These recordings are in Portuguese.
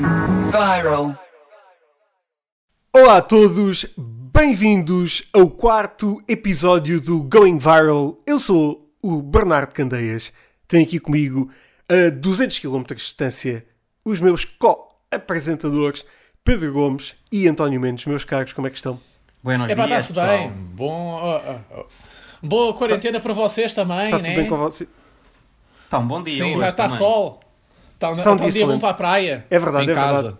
Going viral. Olá a todos, bem-vindos ao quarto episódio do Going Viral. Eu sou o Bernardo Candeias. Tenho aqui comigo, a 200 km de distância, os meus co-apresentadores Pedro Gomes e António Mendes. Meus caros, como é que estão? Buenos É dias, está-se pessoal. bem. Bom. Boa quarentena para vocês também, Está tudo né? bem com você? Está um bom dia Sim, hoje já está também. sol. Está um, Está um um dia excelente. para a praia. É verdade, em é casa.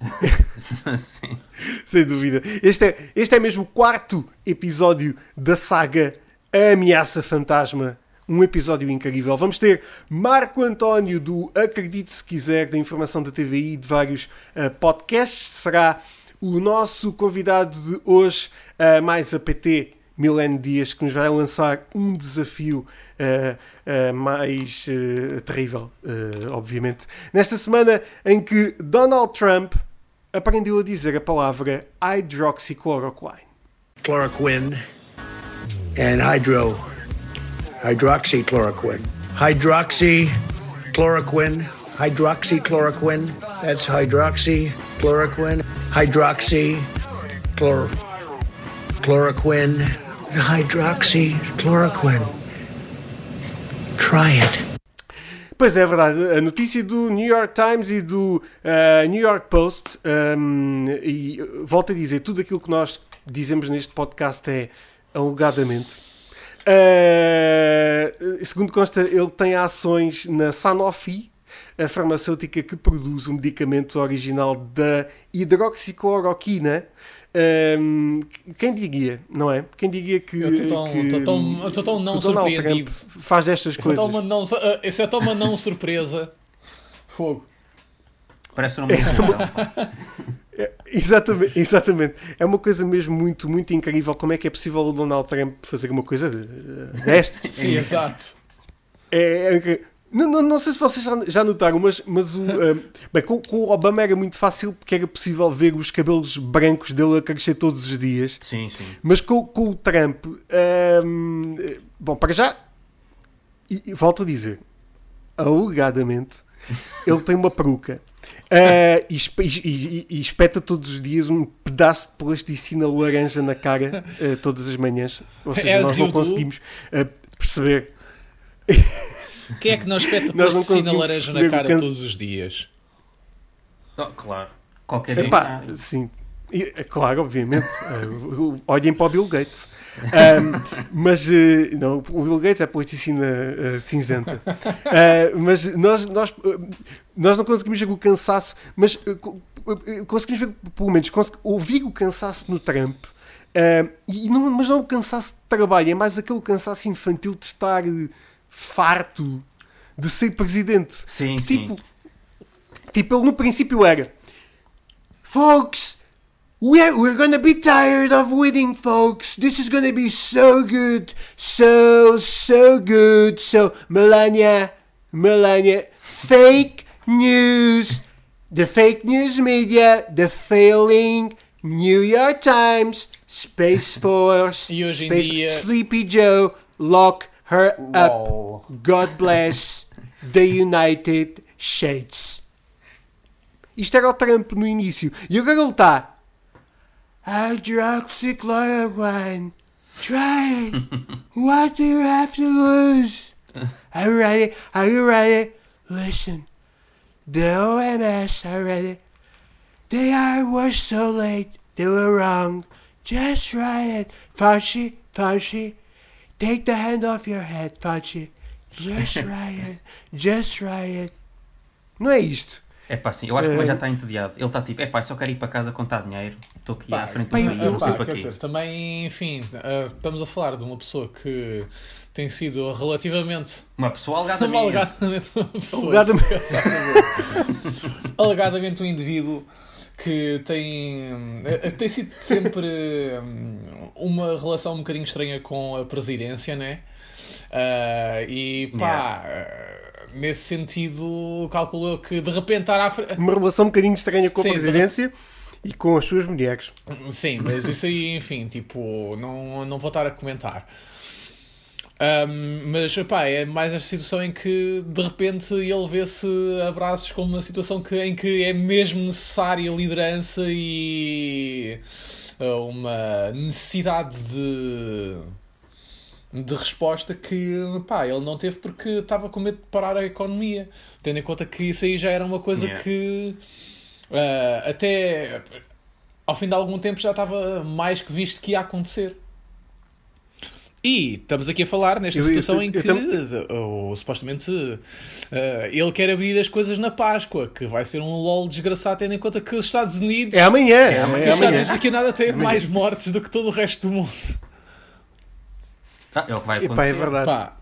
Sim. Sem dúvida. Este é, este é mesmo o quarto episódio da saga A Ameaça Fantasma. Um episódio incrível. Vamos ter Marco António do Acredite Se Quiser, da informação da TVI e de vários eh, podcasts. Será o nosso convidado de hoje, eh, mais a PT Milene Dias, que nos vai lançar um desafio eh, eh, mais eh, terrível, obviamente. Nesta semana em que Donald Trump aprendeu a dizer a palavra hydroxychloroquine. chloroquine and hydro hydroxychloroquine hydroxychloroquine hydroxychloroquine that's hydroxychloroquine hydroxy chlor chloroquine hydroxychloroquine try it Pois é, é verdade. A notícia do New York Times e do eh, New York Post, um, e eh, volto a dizer, tudo aquilo que nós dizemos neste podcast é alegadamente. Eh, segundo consta, ele tem ações na Sanofi, a farmacêutica que produz o medicamento original da hidroxicloroquina. Um, quem diria, não é? Quem diria que, Eu estou tão, que, tão, não surpreendido. Faz destas Isso é, coisas? tão uma não, isso é tão uma não surpresa. Fogo. Parece o nome do então. É, exatamente, exatamente. É uma coisa mesmo muito, muito incrível. Como é que é possível o Donald Trump fazer uma coisa de- destas? Sim, exato. É, é que- não, não, não sei se vocês já, notaram, mas, mas o, ah, bem, com, com o Obama era muito fácil porque era possível ver os cabelos brancos dele a crescer todos os dias. Sim, sim. Mas com, com o Trump, ahm, bom, para já, e, e volto a dizer, alegadamente, ele tem uma peruca ah, e, e- e- espeta todos os dias um pedaço de plasticina laranja na cara ah, todas as manhãs. Ou seja, És nós não tu? conseguimos ah, perceber. Quem é que não espeta Nós não plasticina laranja na cara canso- todos os dias? Oh, claro. Qualquer sim. E, é claro, obviamente. Eh, olhem para o Bill Gates. Mas eh, não, o Bill Gates é plasticina eh, cinzenta. Ah, mas nós, nós, nós não conseguimos ver o cansaço, mas eh, conseguimos ver, pelo menos, ouvir o cansaço no Trump. E não, mas não é o cansaço de trabalho, é mais aquele cansaço infantil de estar farto de ser presidente. Sim, sim. Tipo, tipo, ele no princípio era Folks, we're, we're gonna be tired of waiting, folks. This is gonna be so good. So, so good. So, Melania, Melania, fake news. The fake news media, the failing New York Times, Space Force, E hoje em Space, dia- Sleepy Joe, lock her up. God bless the United States. Isto era o Trump no início. E agora ele está. Hydroxychloroquine. Try it. What do you have to lose? Are you ready? Are you ready? Listen. The OMS are ready. They are were so late. They were wrong. Just try it. Fauci, Fauci. Take the hand off your head, Fauci. Just try it. Just try it. Não é isto. É pá, sim. Eu acho que o Eh, gajo já está entediado. Ele está tipo, é pá, só quero ir para casa contar dinheiro. Estou aqui Pá, à frente do pá, país, eu- não sei para quê. dizer, também, enfim, ah, estamos a falar de uma pessoa que tem sido relativamente Uma pessoa uma alegadamente. alegadamente uma pessoa Alegadamente. alegadamente um indivíduo que tem eh, tem sido sempre hum, uma relação um bocadinho estranha com a presidência, né? Ah, e pá, nesse sentido, calculou que de repente estar à frente. Uma relação um bocadinho estranha com a Sim, presidência e com as suas mulheres. Sim, mas isso aí, enfim, tipo, não, não vou estar a comentar. Um, mas pá, é mais esta situação em que de repente ele vê-se abraços como uma situação que, em que é mesmo necessária liderança e uh, uma necessidade de, de resposta que pá, ele não teve porque estava com medo de parar a economia. Tendo em conta que isso aí já era uma coisa Yeah. que uh, até ao fim de algum tempo já estava mais que visto que ia acontecer. E estamos aqui a falar nesta Eu- situação eu- em eu que ou, supostamente eh, ele quer abrir as coisas na Páscoa, que vai ser um LOL desgraçado, tendo em conta que os Estados Unidos, É amanhã. É, que os amanhã. Estados Unidos daqui a nada têm mais mortes do que todo o resto do mundo. Ah, é o que vai acontecer. Epá, é verdade. Pá,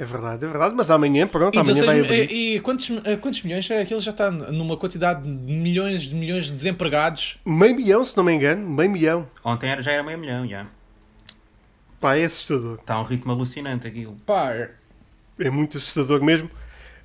É verdade, é verdade. Mas amanhã, pronto, e, amanhã 16 vai abrir. e- e quantos, eh, quantos milhões? É que ele já está numa quantidade de milhões de milhões de desempregados. Meio milhão, se não me engano. Meio milhão. Ontem era, já era meio milhão, já. Pá, é assustador. Está um ritmo alucinante aquilo. Pá, É muito assustador mesmo.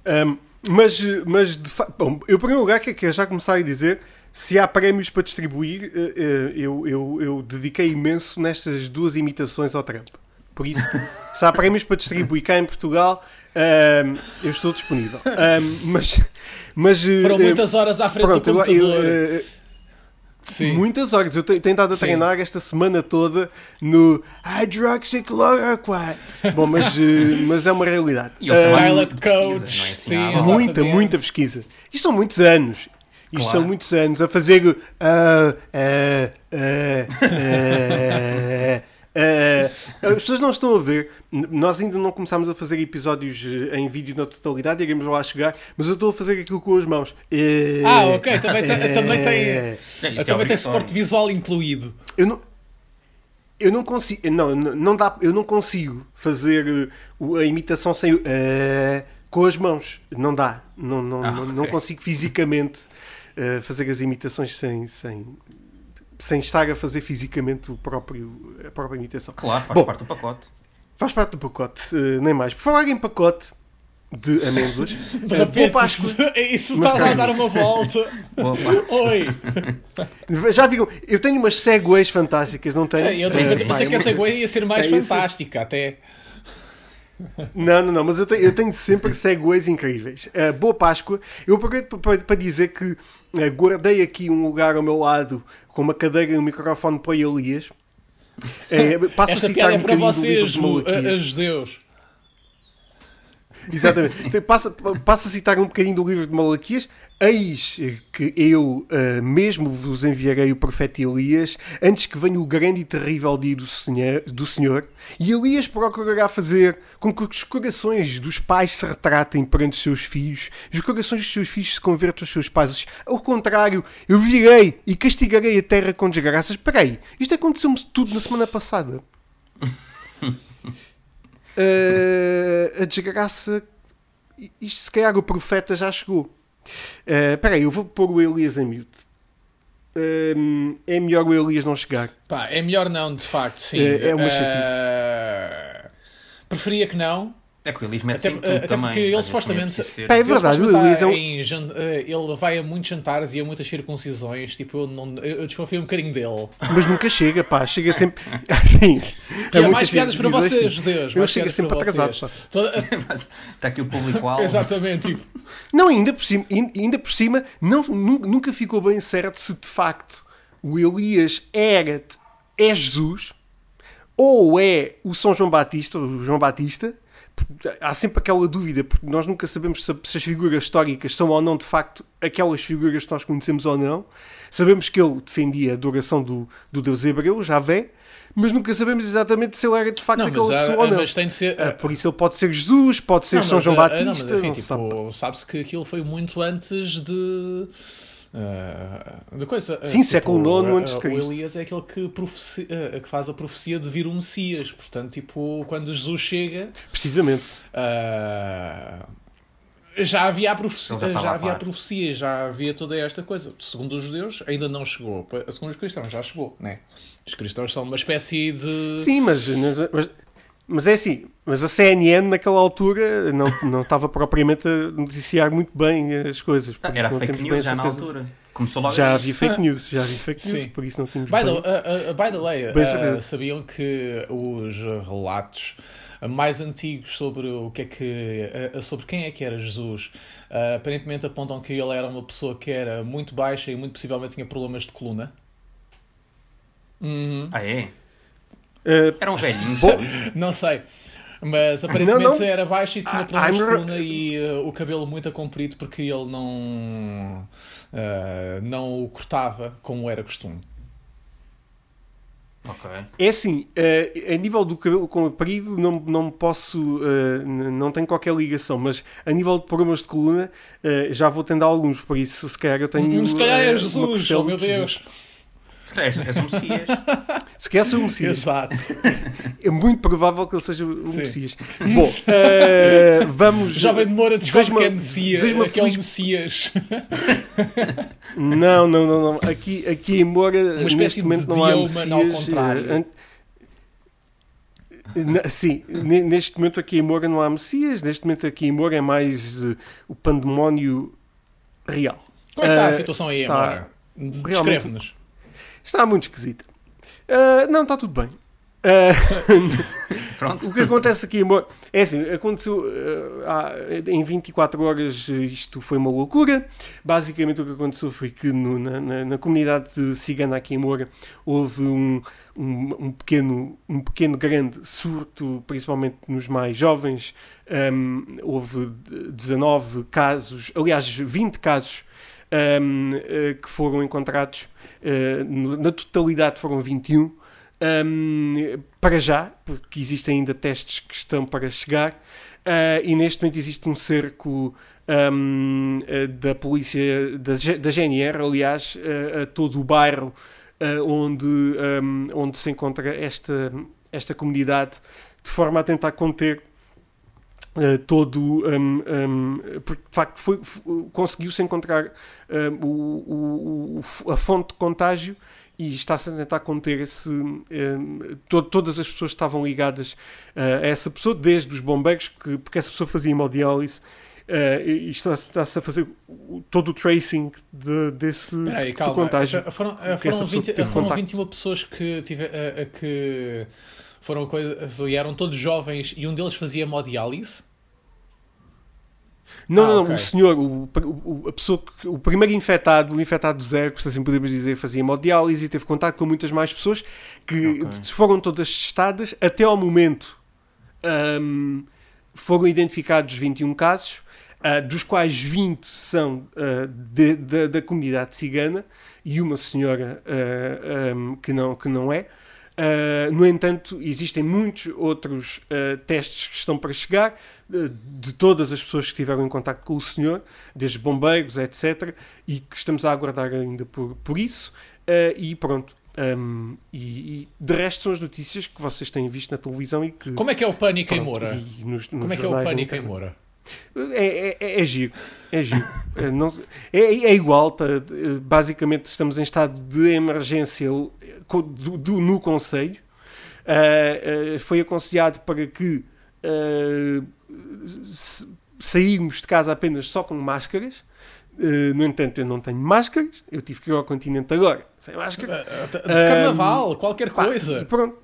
Ahm, mas, mas de facto, bom, eu, em primeiro lugar, que que eu já comecei a dizer, se há prémios para distribuir, eh, eh, eu, eu, eu dediquei imenso nestas duas imitações ao Trump. Por isso, se há prémios para distribuir cá em Portugal, ahm, eu estou disponível. Ahm, mas, mas foram eh, muitas horas à frente pronto, do eu- computador. eu, eh, Sim. Muitas horas. Eu tenho estado a Sim. treinar esta semana toda no hydroxychloroquine. Bom, mas, eh, mas é uma realidade. E também- Pilot pesquisa, é Coach, assim, sim, exatamente. muita, muita pesquisa. Isto são muitos anos. Isto Claro. são muitos anos a fazer. ah, ah, ah, ah. as pessoas não estão a ver. Nós ainda não começámos a fazer episódios eh, em vídeo na totalidade, iremos lá chegar, mas eu estou a fazer aquilo com as mãos. Ah, ok, também tem- também tem- É, isso é também tem suporte visual incluído. Eu não, eu não consigo, não, não dá, eu não consigo fazer uh, a imitação sem uh, com as mãos. Não dá, não, não, Ah, não, ok. não consigo fisicamente uh, fazer as imitações sem, sem, sem estar a fazer fisicamente o próprio, a própria imitação. Claro, faz Bom. parte do pacote. Faz parte do pacote, uh, nem mais. Por falar em pacote de amêndoas, De uh, boa repente, Páscoa. isso, isso estava a dar uma volta. Oi! Já viram? Eu tenho umas segues fantásticas, não tenho? Eu Sim, sei sim. pensei que essa Gwen ia ser mais É isso. fantástica, até. Não, não, não, mas eu tenho, eu tenho sempre segues incríveis. Uh, boa Páscoa. Eu aproveito pa- pa- para dizer que guardei aqui um lugar ao meu lado com uma cadeira e um microfone para o Elias. É, passo a Esta citar piada um é para bocadinho do livro vocês, de Malaquias. a- a judeus. Exatamente. Então, Passa, passa a citar um bocadinho do livro de Malaquias. Eis que eu uh, mesmo vos enviarei o profeta Elias antes que venha o grande e terrível dia do Senhor, do Senhor. E Elias procurará fazer com que os corações dos pais se retratem perante os seus filhos e os corações dos seus filhos se convertam aos seus pais. Ao contrário, eu virei e castigarei a terra com desgraças. Espera aí, isto aconteceu-me tudo na semana passada. Uh, a desgraça. Isto se calhar o profeta já chegou. Uh, Espera aí, eu vou pôr o Elias em mute. Um, é melhor o Elias não chegar. Pá, é melhor não, de facto, sim. É- é uma Eh, Preferia que não. É que o Elis mete Até, sempre tudo até também. porque ele supostamente- é ter- é Ele verdade, o supostamente Elias é em eh, ele vai a muitos jantares e a muitas circuncisões. Tipo, eu, não, eu desconfio um bocadinho dele. Mas nunca chega, pá. Chega sempre. Sim. E há muitas mais piadas para vocês, judeus. Ele mais chega sempre para atrasado. Toda- Está aqui o público-alvo. Exatamente, tipo. Não, ainda por cima, ain- ainda por cima não, nun- nunca ficou bem certo se de facto o Elias era, é Jesus ou é o São João Batista, o João Batista. Há sempre aquela dúvida, porque nós nunca sabemos se, se as figuras históricas são ou não de facto aquelas figuras que nós conhecemos ou não. Sabemos que ele defendia a adoração do, do Deus hebreu, Javé, mas nunca sabemos exatamente se ele era de facto Não, aquela pessoa ah, ou não. mas tem de ser. Ah, por isso ele pode ser Jesus, pode ser Não, São mas, João ah, Batista, não, mas, enfim, não tipo, sabe. sabe-se que aquilo foi muito antes de. Ah, de coisa. Ah, Sim, século IX ah, antes de Cristo. O Elias é aquele que, profecia- que faz a profecia de vir o Messias. Portanto, tipo, quando Jesus chega. Precisamente. ah, já havia a profecia, já já, havia a profecia, já havia toda esta coisa. Segundo os judeus, ainda não chegou. Segundo os cristãos, já chegou, né? Os cristãos são uma espécie de. Sim, mas, mas, mas é assim, mas a CNN naquela altura não, não estava propriamente a noticiar muito bem as coisas. por Ah, isso Era não fake temos bem news já na altura. Começou logo Já havia fake news, já havia fake news, Sim. por isso não tínhamos By the, bem. uh, uh, by the way, Bem uh, sabiam que os relatos mais antigos sobre o que é que uh, sobre quem é que era Jesus uh, aparentemente apontam que ele era uma pessoa que era muito baixa e muito possivelmente tinha problemas de coluna. Uhum. Ah, é? Uh, Eram velhinhos? Não sei. Mas aparentemente Não, não. era baixo e tinha problemas de coluna e uh, o cabelo muito comprido porque ele não, uh, não o cortava como era costume. Ok. É assim, eh, a nível do cabelo comprido não, não posso, n- não tenho qualquer ligação, mas a nível de problemas de coluna eh, já vou tendo alguns, por isso se calhar eu tenho. Hum, Se calhar é Jesus, oh meu de Jesus. Se calhar és, és um Messias. Se calhar sou um Messias. Exato. É muito provável que ele seja um Sim. Messias. Bom, eh, vamos. Jovem de Moura descobre que é Messias, desejo-me que é o feliz- Messias. Não, não, não, não. Aqui, aqui em Moura, Uma espécie neste de momento não há Dioman ao Messias. contrário. eh, Na- Sim, ne- neste momento aqui em Moura não há Messias, neste momento aqui em Moura é mais eh, o pandemónio real. Como é que está a Eh, situação aí está agora? Descreve-nos. Está muito esquisita. Ah, não, está tudo bem. Ah, Pronto. o que acontece aqui em Moura é assim, aconteceu ah, há- em 24 horas isto foi uma loucura. Basicamente o que aconteceu foi que no- na, na- na comunidade de cigana aqui em Moura houve um, um, um pequeno, um pequeno grande surto, principalmente nos mais jovens. Ahm, houve 19 casos, aliás 20 casos que foram encontrados. Eh, na totalidade foram 21. Um, para já, porque existem ainda testes que estão para chegar, uh, e neste momento existe um cerco um, uh, da polícia, da, da GNR, aliás, uh, a todo o bairro uh, onde, um, onde se encontra esta, esta comunidade, de forma a tentar conter. Uh, todo um, um, porque de facto foi- f- conseguiu-se encontrar um, o- o- a fonte de contágio e está-se a tentar conter esse, um, to- todas as pessoas que estavam ligadas uh, a essa pessoa, desde os bombeiros, que, porque essa pessoa fazia hemodiálise, uh, e está-se está-se a fazer todo o tracing de- desse Espera aí, do calma. contágio. Foram, foram, pessoa 20, teve foram contacto. 21 pessoas que, tive, a- a- que foram coisa, e eram todos jovens e um deles fazia hemodiálise. Não, Ah, não, não, ok. o senhor, o, o- a pessoa que, o primeiro infectado, o infectado zero, se assim podemos dizer, fazia hemodiálise e teve contato com muitas mais pessoas que Ok. foram todas testadas. Até ao momento ahm, foram identificados 21 casos, ah, dos quais 20 são ah, de- da- da comunidade cigana e uma senhora ah, ahm, que, não, que não é. Ah, no entanto, existem muitos outros ah, testes que estão para chegar ah, de todas as pessoas que estiveram em contato com o senhor, desde bombeiros, etc. E que estamos a aguardar ainda por, por isso. E pronto. Ahm, e, e de resto são as notícias que vocês têm visto na televisão e que. Como é que é o pânico em pronto, Moura? e nos- nos Como é que é o pânico em. Moura? É, é, é, é giro. É giro. É, não é, é igual. tá, basicamente, estamos em estado de emergência do, do- no Conselho. Ah, ah, foi aconselhado para que ah, s- sairmos de casa apenas só com máscaras. Ah, no entanto, eu não tenho máscaras. Eu tive que ir ao continente agora sem máscara. De carnaval, qualquer Pá, coisa. pronto.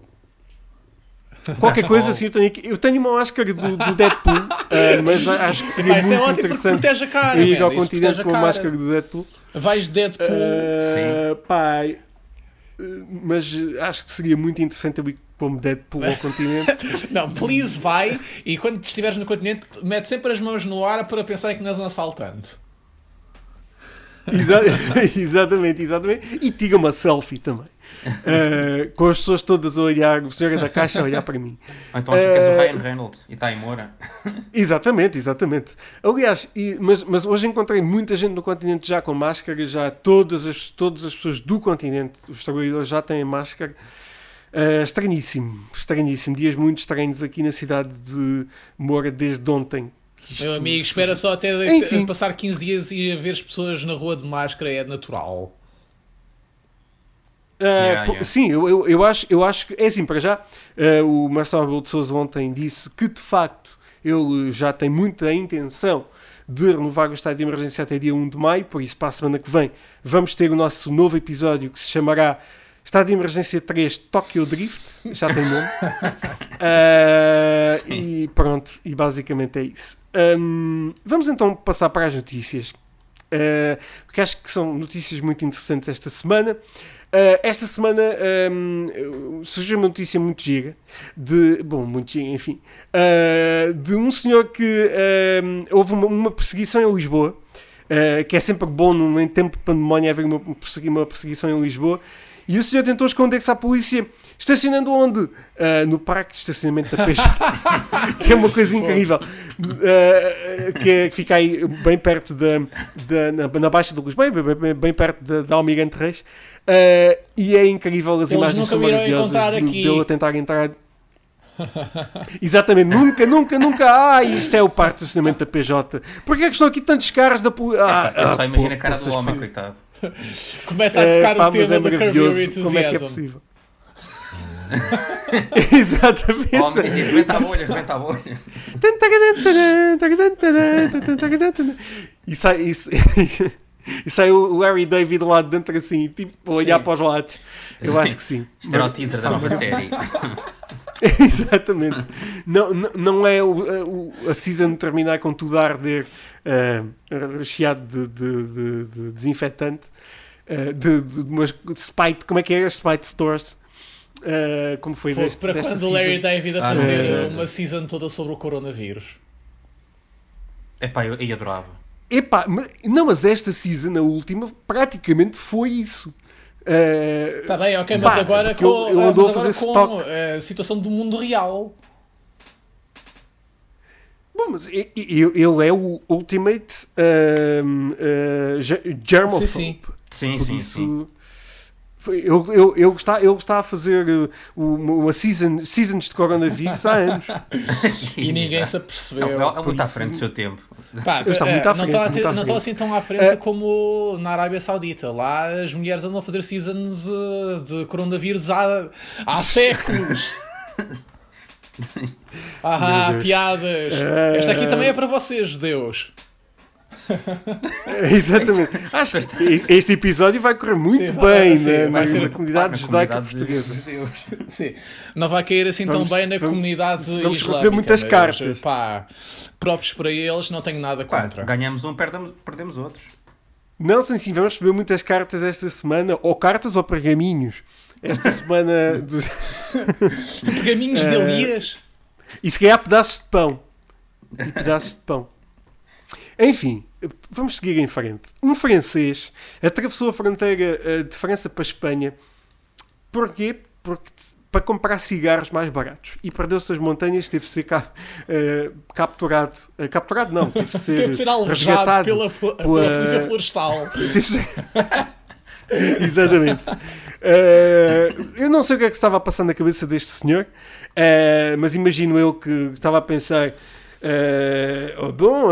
Qualquer coisa assim, eu tenho aqui. Eu tenho uma máscara do, do Deadpool, ah, mas a- acho que seria é muito ótimo porque interessante protege a cara. eu ir ao continente a com a cara. máscara do Deadpool. Vais Deadpool. Ah, pá, eh, mas acho que seria muito interessante eu ir como Deadpool ao continente. Não, please vai e quando estiveres no continente, mete sempre as mãos no ar para pensar que não és um assaltante. Exa- exatamente, exatamente. E tira uma selfie também. Ah, com as pessoas todas a olhar, o senhor da caixa a olhar para mim. Ou então acho que és o Eh, Ryan Reynolds e está em Moura. Exatamente, exatamente. Aliás, e- mas, mas hoje encontrei muita gente no continente já com máscara, já todas as, todas as pessoas do continente, os trabalhadores já têm máscara. Ah, estranhíssimo, estranhíssimo. Dias muito estranhos aqui na cidade de Moura desde ontem. isto Meu amigo, espera só até de- passar 15 dias e ver as pessoas na rua de máscara é natural. Ah, Yeah, yeah. Sim, eu, eu, eu acho, eu acho que é assim, para já, ah, o Marcelo Rebelo de Sousa ontem disse que de facto ele já tem muita intenção de renovar o estado de emergência até dia 1 de maio, por isso para a semana que vem vamos ter o nosso novo episódio que se chamará Estado de Emergência 3 Tokyo Drift, já tem nome. Ah, e pronto, e basicamente é isso. Hum, vamos então passar para as notícias. Ah, porque acho que são notícias muito interessantes esta semana. Ah, esta semana hum, surgiu uma notícia muito gira de, bom, muito gira, enfim, ah, de um senhor que hum, houve uma, uma perseguição em Lisboa, ah, que é sempre bom em tempo de pandemónia haver uma, uma perseguição em Lisboa, e o senhor tentou esconder-se à polícia, estacionando onde? Ah, no parque de estacionamento da PJ, que é uma coisa incrível, Ah, que, é- que fica aí bem perto da, na, na Baixa de Luz, bem, bem, bem- perto da, da Almirante Reis, Ah, e é incrível, as Eles imagens nunca são maravilhosas de- aqui. dele a tentar entrar. Exatamente, nunca, nunca, nunca. Ah, isto é o parque de estacionamento da PJ. Porquê é que estão aqui tantos carros da polícia? Ah, Eu só ah, imagino pô, a cara do homem, coitado. Começa a É, tocar pá, o tema é do Curb. Como é que é possível? Exatamente. O homem dizia, rebenta a bolha, rebenta a bolha. E sai, e, e sai o Larry David lá de dentro assim, tipo, a olhar Sim. para os lados. Eu Sim. acho que sim. Isto era o teaser da nova série. Exatamente. Não, não, não é o, o- a season terminar com tudo a arder eh, recheado de, de- de- de desinfetante, eh, de, de, de umas Spite, como é que é? As Spite Stores. Eh, como foi Foi deste, para desta quando o Larry. David a Ah, fazer não, não, não. uma season toda sobre o coronavírus. Epá, eu, eu adorava. Epá, não, mas esta season, a última, praticamente foi isso. Eh, Está bem, ok, mas Pá, agora porque com, eu- eu ah, andou mas a agora fazer com stock. eh, a situação do mundo real. Bom, mas ele é o Ultimate um, uh, ge- Germophobe. Sim, sim. Sim, Por sim, isso, sim. Ele, ele, ele, está, ele está a fazer uh, uma season, seasons de coronavírus há anos. E ninguém se apercebeu. É, é, é por muito à frente do seu tempo. Pá, Ele está eh, muito à não frente, não está frente. assim tão à frente Eh, como na Arábia Saudita. Lá as mulheres andam a fazer seasons eh, de coronavírus há, há séculos. Ah, piadas. Eh, Esta aqui também é para vocês, judeus. Exatamente. Acho que este episódio vai correr muito Sim, bem sim, na, vai na- ser- na comunidade Na judaica portuguesa. de. Sim. Não vai cair assim Vamos- tão bem na vamos- comunidade vamos islâmica, receber muitas mas, cartas. Pá, próprios para eles, não tenho nada Pá, contra. ganhamos um, perdemos, perdemos outros. Não, sim, sim, vamos receber muitas cartas esta semana, ou cartas ou pergaminhos. Esta semana. dos- Pergaminhos de Eh, Elias. E se calhar pedaços de pão. E pedaços de pão. Enfim, vamos seguir em frente. Um francês atravessou a fronteira eh, de França para a Espanha. Porquê? Porque para comprar cigarros mais baratos. E perdeu-se as montanhas, teve de ser eh, capturado. Eh, capturado não, teve de ser, Teve de ser alvejado pela, pela pela- Polícia Florestal. Exatamente. Eh, eu não sei o que é que estava a passar na cabeça deste senhor, mas imagino eu que estava a pensar. Oh, bom,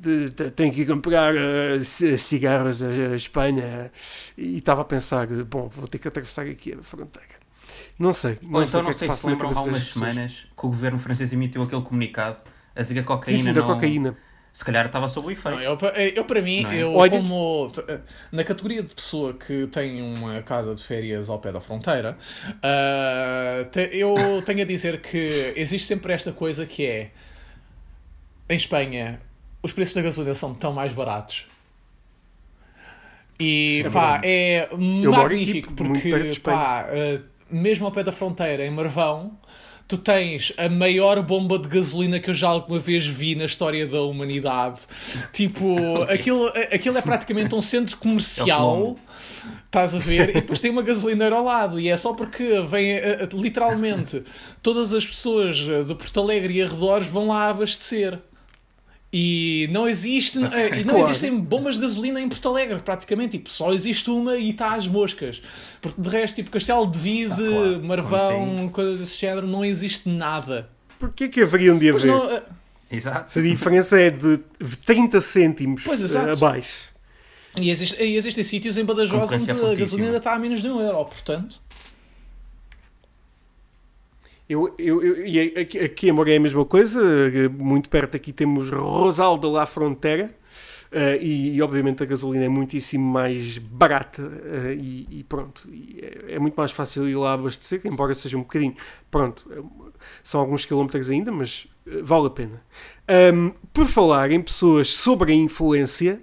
de- tenho que ir comprar ci- cigarros à Espanha e estava a pensar: bom, vou ter que atravessar aqui a fronteira. Não sei. Ou sei então que não é sei passa se lembram há umas semanas que o governo francês emitiu aquele comunicado a dizer que a Sim, cocaína sim, da não... cocaína. Se calhar estava sob o efeito. Não, eu, eu, para mim, é? eu Olha- como na categoria de pessoa que tem uma casa de férias ao pé da fronteira, ah, te- eu tenho a dizer que existe sempre esta coisa que é em Espanha os preços da gasolina são tão mais baratos. E Sim, é pá, é aqui, magnífico porque pá, ah, mesmo ao pé da fronteira, em Marvão, tu tens a maior bomba de gasolina que eu já alguma vez vi na história da humanidade. Tipo, aquilo, aquilo é praticamente um centro É comercial. Colombo. Estás a ver? E depois tem uma gasolineira ao lado. E é só porque vem eh, eh, literalmente todas as pessoas eh, de Porto Alegre e arredores vão lá abastecer. E não existe eh, e não Claro. existem bombas de gasolina em Porto Alegre, praticamente. Tipo, só existe uma e está às moscas. Porque de resto, tipo, Castelo de Vide, Ah, claro. Marvão, coisas desse género, não existe nada. Porquê que haveriam de Pois haver? não, eh, Exato. Se a diferença é de 30 cêntimos Pois, exato. abaixo. e, existe- e existem sítios em Badajoz onde a gasolina está a menos de um euro, portanto. Eu, eu, eu, e aqui, aqui em Moreira é a mesma coisa, eh, muito perto aqui temos Rosalda lá à fronteira, Uh, e, e, obviamente a gasolina é muitíssimo mais barata uh, e, e, pronto, e é, é, muito mais fácil ir lá abastecer, embora seja um bocadinho, pronto, são alguns quilómetros ainda, mas vale a pena. Um, por falar em pessoas sobre a influência,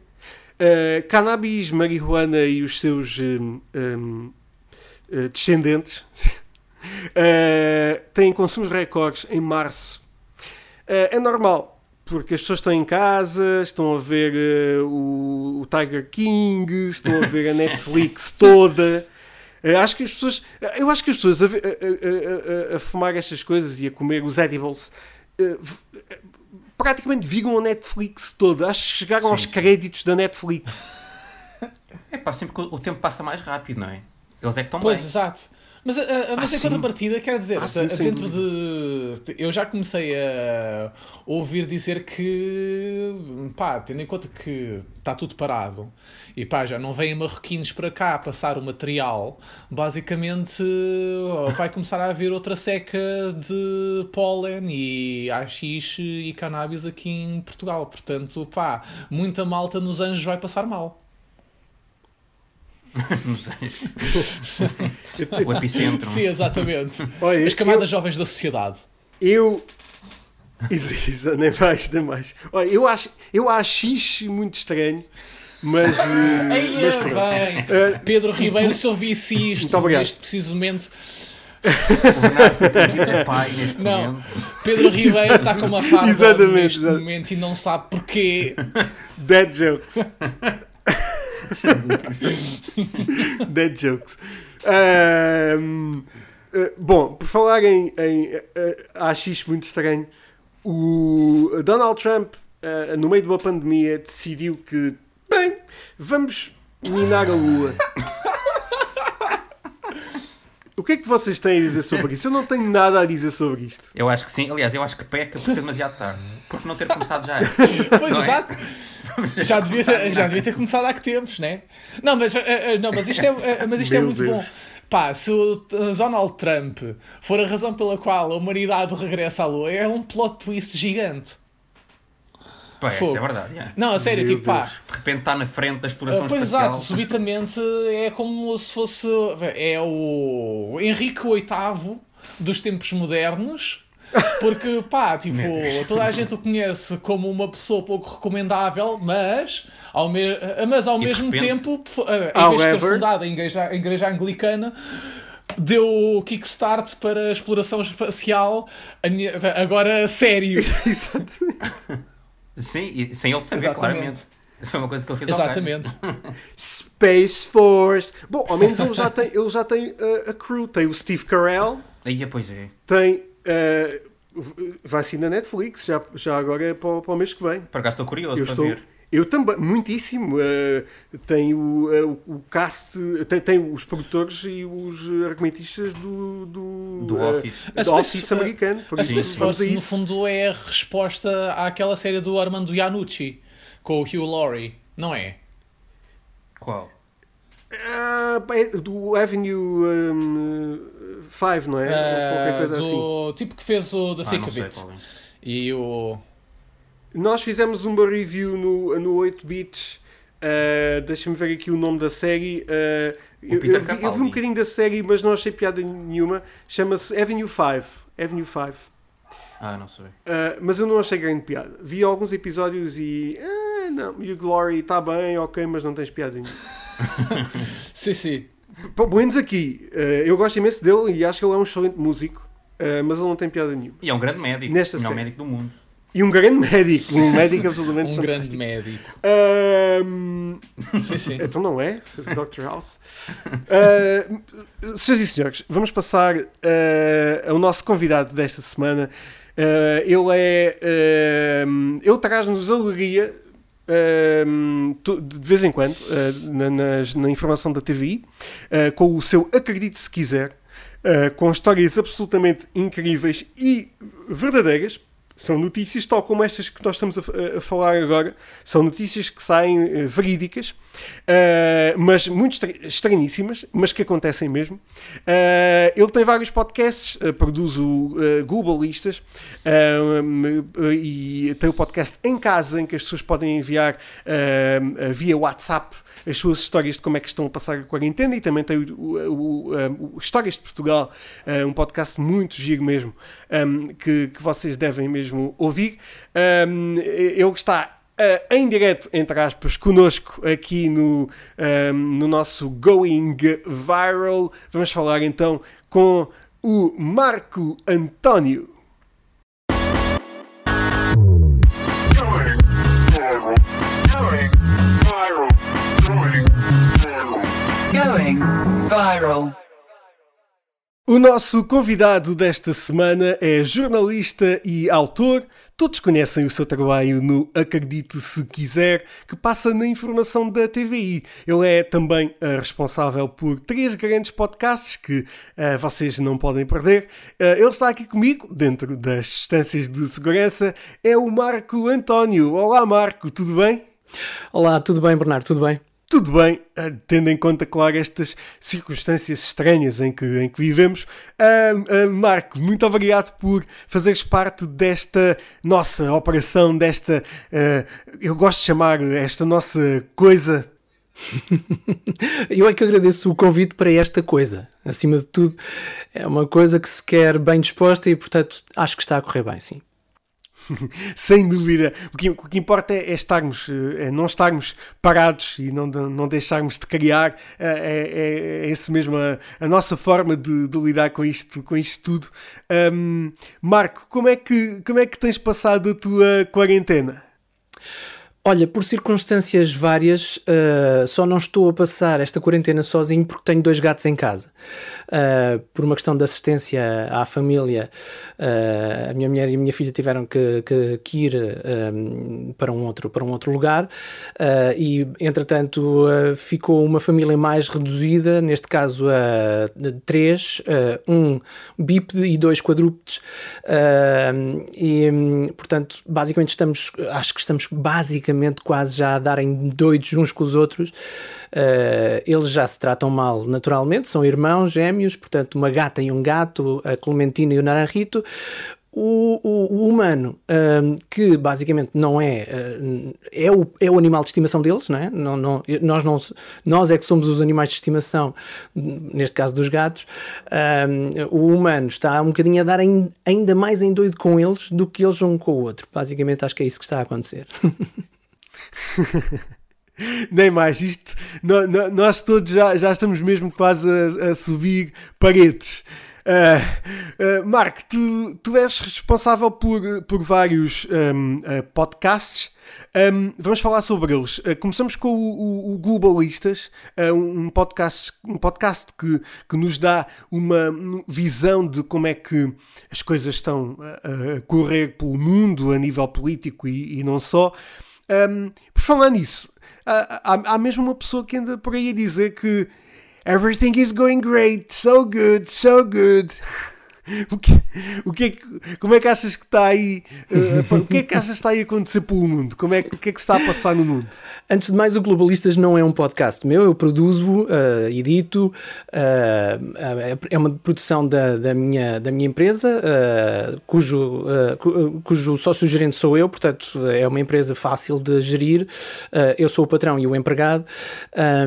cannabis, marihuana e os seus um, um, descendentes têm consumos recordes em março. é normal, porque as pessoas estão em casa, estão a ver uh, o, o, Tiger King, estão a ver a Netflix toda. Uh, acho que as pessoas, eu acho que as pessoas a, a, a, a fumar estas coisas e a comer os edibles uh, praticamente viram a Netflix toda. Acho que chegaram Sim. aos créditos da Netflix. É pá, sempre que o tempo passa mais rápido, não é? Eles é que estão pois, bem. Pois, exato. Mas, uh, mas ah, em contrapartida, quer dizer, ah, sim, dentro de. Eu já comecei a ouvir dizer que, pá, tendo em conta que está tudo parado e pá, já não vêm marroquinos para cá passar o material, basicamente vai começar a haver outra seca de pólen e AX e cannabis aqui em Portugal. Portanto, pá, muita malta nos anjos vai passar mal. Nos anjos. o epicentro. Sim, exatamente. Olha, As camadas eu, jovens da sociedade. Eu. Isso, isso, nem mais, nem mais. Olha, eu acho, eu acho isso muito estranho. Mas, Aí, mas bem. Uh, Pedro Ribeiro, se ouvisse isto neste preciso momento. O pai neste não, momento. Pedro Ribeiro está com uma farda exatamente, neste exatamente. momento e não sabe porquê. Dead jokes. Dead jokes. Uh, bom, por falar em, em uh, acho isto muito estranho, o Donald Trump, uh, no meio de uma pandemia, decidiu que, bem, vamos minar a lua. O que é que vocês têm a dizer sobre isso? Eu não tenho nada a dizer sobre isto. Eu acho que sim. Aliás, eu acho que peca por ser demasiado tarde. Por não ter começado já. Pois, não é? exato. É? Já devia, já devia ter começado há que tempos, né? Não, mas, eh, eh, não, mas isto é, mas isto é muito Deus. bom. Pá, se o Donald Trump for a razão pela qual a humanidade regressa à Lua, é um plot twist gigante. Pá, isso é verdade. Yeah. Não, a sério, Meu tipo, Deus. pá. De repente está na frente da exploração uh, pois espacial. exato, subitamente é como se fosse. É o Henrique VIII dos tempos modernos. Porque, pá, tipo, toda a gente o conhece como uma pessoa pouco recomendável, mas ao, me... mas ao mesmo repente, tempo, em vez de ter fundado a igreja, a igreja anglicana, deu o kickstart para a exploração espacial agora sério. Exatamente. Sim, sem ele saber, Exatamente. claramente. Foi uma coisa que ele fez Exatamente. Space Force. Bom, ao menos ele já tem, ele já tem uh, a crew. Tem o Steve Carell. Aí, pois é. Tem. Uh, vai ser na Netflix, já, já agora é para, para o mês que vem. Por acaso estou curioso eu para estou, ver. Eu também, muitíssimo. Uh, tem o, uh, o cast, tem, tem, os produtores e os argumentistas do, do, do uh, Office, do Office americano. Por a isso, Force, no fundo, é a resposta àquela série do Armando Iannucci com o Hugh Laurie, não é? Qual? Uh, do Avenue um, 5, não é? Uh, qualquer coisa do assim. tipo que fez o The ah, Thick of It. É. E o. Nós fizemos uma review no, no 8 bits. Uh, Deixa-me ver aqui o nome da série. Uh, eu, eu, vi, eu, vi, um bocadinho da série, mas não achei piada nenhuma. Chama-se Avenue 5. Avenue 5. Ah, não sei. Uh, mas eu não achei grande piada. Vi alguns episódios e. Ah, não, e o Glory está bem, ok, mas não tens piada nenhuma. sim, sim. Pelo menos aqui. eu gosto imenso dele e acho que ele é um excelente músico. mas ele não tem piada nenhuma. E é um grande médico. Nesta o melhor série. médico do mundo. E um grande médico, um médico absolutamente Um fantástico. grande médico. Um, sim, sim. Então não é? Dr. House. Uh, senhoras e senhores, vamos passar uh, ao nosso convidado desta semana. Uh, ele é. Uh, ele traz-nos alegria uh, de vez em quando na, na, informação da TVI com o seu Acredite Se Quiser, com histórias absolutamente incríveis e verdadeiras são notícias tal como estas que nós estamos a, a falar agora. São notícias que saem uh, verídicas, uh, mas muito estranhíssimas, mas que acontecem mesmo. Uh, ele tem vários podcasts, produz o Globalistas e tem o podcast Em Casa, em que as pessoas podem enviar via WhatsApp as suas histórias de como é que estão a passar a quarentena e também tem o, o, o, o Histórias de Portugal, um podcast muito giro mesmo, um, que, que vocês devem mesmo ouvir. Um, ele está Uh, em direto, entre aspas, conosco aqui no, no nosso Going Viral. Vamos falar então com o Marco António. Going Viral. O nosso convidado desta semana é jornalista e autor. Todos conhecem o seu trabalho no Acredite Se Quiser, que passa na informação da TVI. Ele é também uh, responsável por três grandes podcasts que uh, vocês não podem perder. Uh, ele está aqui comigo, dentro das distâncias de segurança, é o Marco António. Olá, Marco, tudo bem? Olá, tudo bem, Bernardo? Tudo bem? Tudo bem, eh, tendo em conta, claro, estas circunstâncias estranhas em que, em que vivemos. Uh, uh, Marco, muito obrigado por fazeres parte desta nossa operação, desta. Uh, eu gosto de chamar esta nossa coisa. eu é que agradeço o convite para esta coisa. Acima de tudo, é uma coisa que se quer bem disposta e, portanto, acho que está a correr bem, sim. Sem dúvida. O que, o que importa é, é, estarmos, é não estarmos parados e não, não deixarmos de criar. É, é, é esse mesmo a, a, nossa forma de, de, lidar com isto, com isto tudo. Um, Marco, como é, que, como é que tens passado a tua quarentena? Olha, por circunstâncias várias, uh, só não estou a passar esta quarentena sozinho porque tenho dois gatos em casa. Uh, por uma questão de assistência à família, uh, a minha mulher e a minha filha tiveram que, que, que ir para, um outro, para um outro lugar e, entretanto, ficou uma família mais reduzida, neste caso a três, um bípede e dois quadrúpedes. e, portanto, basicamente estamos, acho que estamos basicamente praticamente quase já a darem doidos uns com os outros. Uh, eles já se tratam mal naturalmente, são irmãos gêmeos, portanto, uma gata e um gato, a Clementina e o Naranjito. O, o, o, humano, um, que basicamente não é, uh, é, o, é o animal de estimação deles, não é? Não, não, nós, não, nós é que somos os animais de estimação, neste caso dos gatos. Um, o humano está um bocadinho a dar ainda mais em doido com eles do que eles um com o outro. Basicamente, acho que é isso que está a acontecer. Nem mais, isto, nós todos já, já estamos mesmo quase a, a subir paredes. Uh, uh, Marco, tu, tu és responsável por, por vários um, uh, podcasts. Um, vamos falar sobre eles. começamos com o, o, o Globalistas, um, podcast, um podcast que, que nos dá uma visão de como é que as coisas estão a, a correr pelo mundo a nível político e, e não só. Um, por falar nisso, há, há, mesmo uma pessoa que anda por aí a dizer que everything is going great, so good, so good. O que, o que é que, como é que achas que está aí? Uh, o que é que achas que está aí a acontecer pelo mundo? Como é, o que é que se está a passar no mundo? Antes de mais, o Globalistas não é um podcast meu, eu produzo, uh, edito, uh, é uma produção da, da, minha, da minha empresa, cujo, cujo sócio-gerente sou eu, portanto é uma empresa fácil de gerir. eu sou o patrão e o empregado.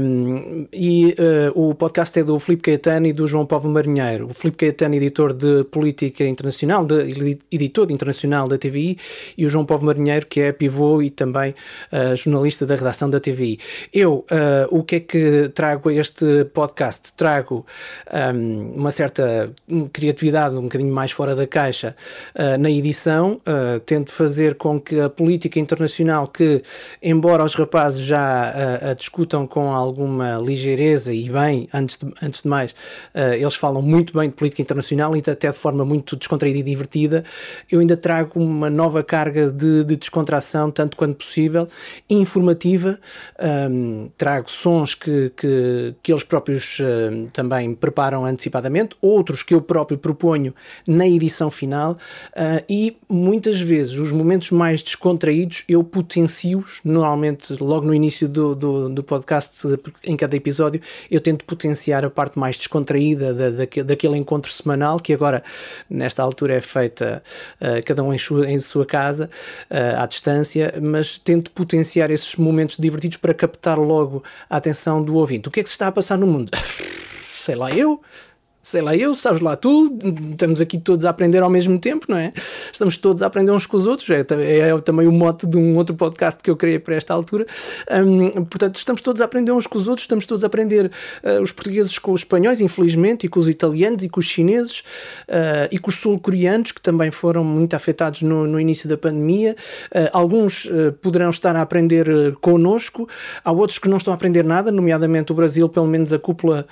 Um, e o podcast é do Filipe Caetano e do João Paulo Marinheiro. O Filipe Caetano, editor de de política internacional, de, editor internacional da TVI, e o João Paulo Marinheiro, que é pivô e também uh, jornalista da redação da TVI. Eu, uh, o que é que trago a este podcast? Trago um, ehm, uma certa criatividade, um bocadinho mais fora da caixa uh, na edição, tento fazer com que a política internacional, que, embora os rapazes já a discutam com alguma ligeireza e bem, antes de, antes de mais, eles falam muito bem de política internacional até de forma muito descontraída e divertida, eu ainda trago uma nova carga de, de descontração, tanto quanto possível, informativa. Um, trago sons que, que, que eles próprios uh, também preparam antecipadamente, outros que eu próprio proponho na edição final uh, e muitas vezes os momentos mais descontraídos eu potencio-os, normalmente logo no início do, do, do, podcast, em cada episódio, eu tento potenciar a parte mais descontraída da, da, daquele encontro semanal que agora, nesta altura, é feita uh, cada um em sua, em sua casa, uh, à distância, mas tento potenciar esses momentos divertidos para captar logo a atenção do ouvinte. O que é que se está a passar no mundo? Sei lá eu, sei lá eu, sabes lá tu, estamos aqui todos a aprender ao mesmo tempo, não é? Estamos todos a aprender uns com os outros, é, é também o mote de um outro podcast que eu criei para esta altura. Um, portanto, estamos todos a aprender uns com os outros, estamos todos a aprender uh, os portugueses com os espanhóis, infelizmente, e com os italianos e com os chineses uh, e com os sul-coreanos, que também foram muito afetados no, no início da pandemia. Uh, alguns poderão estar a aprender connosco, há outros que não estão a aprender nada, nomeadamente o Brasil, pelo menos a cúpula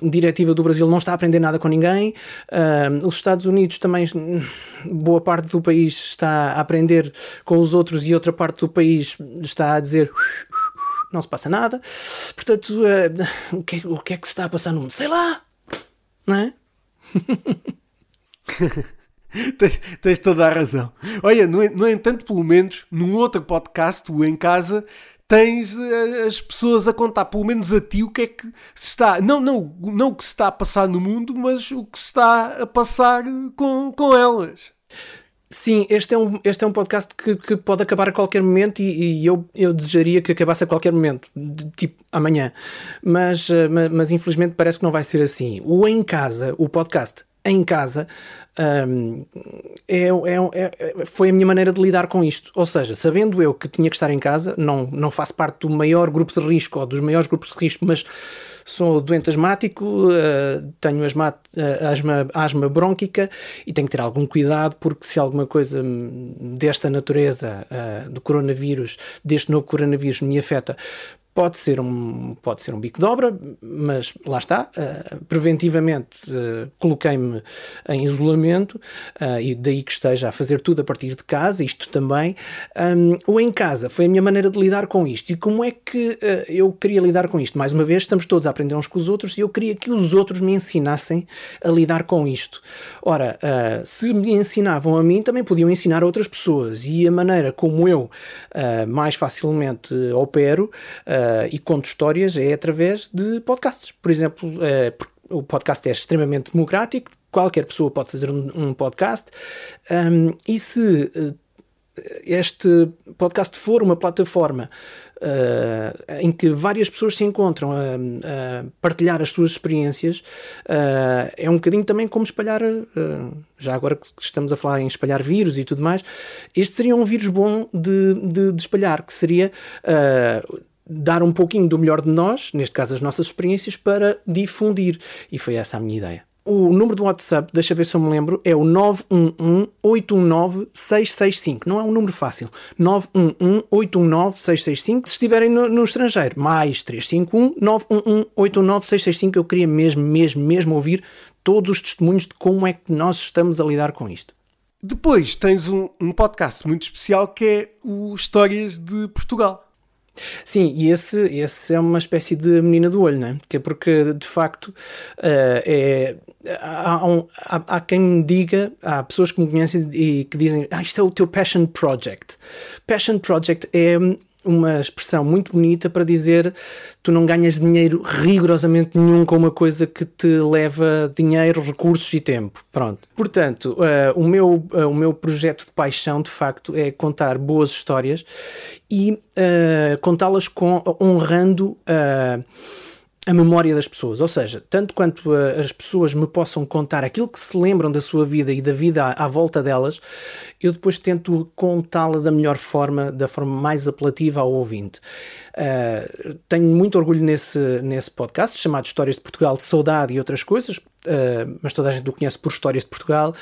diretiva do Brasil não está a aprender nada com ninguém. Uh, os Estados Unidos também, boa parte do país está a aprender com os outros e outra parte do país está a dizer não se passa nada. Portanto, uh, o, que, o que é que se está a passar no mundo? Sei lá, não é? tens, tens, toda a razão. Olha, no, no entanto, pelo menos num outro podcast, o Em Casa, tens eh, as pessoas a contar, pelo menos a ti, o que é que se está. Não, não, não o que se está a passar no mundo, mas o que se está a passar com, com elas. Sim, este é um, este é um podcast que, que pode acabar a qualquer momento e, e eu, eu desejaria que acabasse a qualquer momento, de, tipo amanhã. Mas, eh, mas, mas infelizmente parece que não vai ser assim. O Em Casa, o podcast em casa um, é, é, é, foi a minha maneira de lidar com isto. Ou seja, sabendo eu que tinha que estar em casa, não, não faço parte do maior grupo de risco ou dos maiores grupos de risco, mas sou doente asmático, uh, tenho asma, uh, asma, asma brônquica e tenho que ter algum cuidado porque se alguma coisa desta natureza, uh, do coronavírus, deste novo coronavírus me afeta, Pode ser um, pode ser um bico de obra, mas lá está. Uh, preventivamente uh, coloquei-me em isolamento uh, e daí que esteja a fazer tudo a partir de casa, isto também. Um, o em casa foi a minha maneira de lidar com isto. E como é que eu queria lidar com isto? Mais uma vez, estamos todos a aprender uns com os outros e eu queria que os outros me ensinassem a lidar com isto. Ora, se me ensinavam a mim, também podiam ensinar outras pessoas. E a maneira como eu mais facilmente opero uh, e conto histórias é através de podcasts. Por exemplo, uh, o podcast é extremamente democrático, qualquer pessoa pode fazer um, um podcast, um, e se uh, este podcast for uma plataforma uh, em que várias pessoas se encontram a, a partilhar as suas experiências, uh, é um bocadinho também como espalhar, uh, já agora que estamos a falar em espalhar vírus e tudo mais, este seria um vírus bom de, de, de espalhar, que seria dar um pouquinho do melhor de nós, neste caso as nossas experiências, para difundir. E foi essa a minha ideia. O número do WhatsApp, deixa ver se eu me lembro, é o 911-819-665. Não é um número fácil. 911-819-665. Se estiverem no, no, estrangeiro, mais 351-911-819-665. Eu queria mesmo, mesmo, mesmo ouvir todos os testemunhos de como é que nós estamos a lidar com isto. Depois tens um, um podcast muito especial que é o Histórias de Portugal. Sim, e esse, esse é uma espécie de menina do olho, não é? Que é porque, de facto, uh, é, há, um, há, há, quem me diga, há pessoas que me conhecem e que dizem ah, isto é o teu passion project. Passion project é uma expressão muito bonita para dizer tu não ganhas dinheiro rigorosamente nenhum com uma coisa que te leva dinheiro, recursos e tempo. Pronto. Portanto, uh, o, meu, uh, o meu projeto de paixão, de facto, é contar boas histórias e uh, contá-las honrando a memória das pessoas, ou seja, tanto quanto as pessoas me possam contar aquilo que se lembram da sua vida e da vida à, à volta delas, eu depois tento contá-la da melhor forma, da forma mais apelativa ao ouvinte. Uh, tenho muito orgulho nesse, nesse podcast chamado Histórias de Portugal de Saudade e outras coisas, uh, mas toda a gente o conhece por Histórias de Portugal.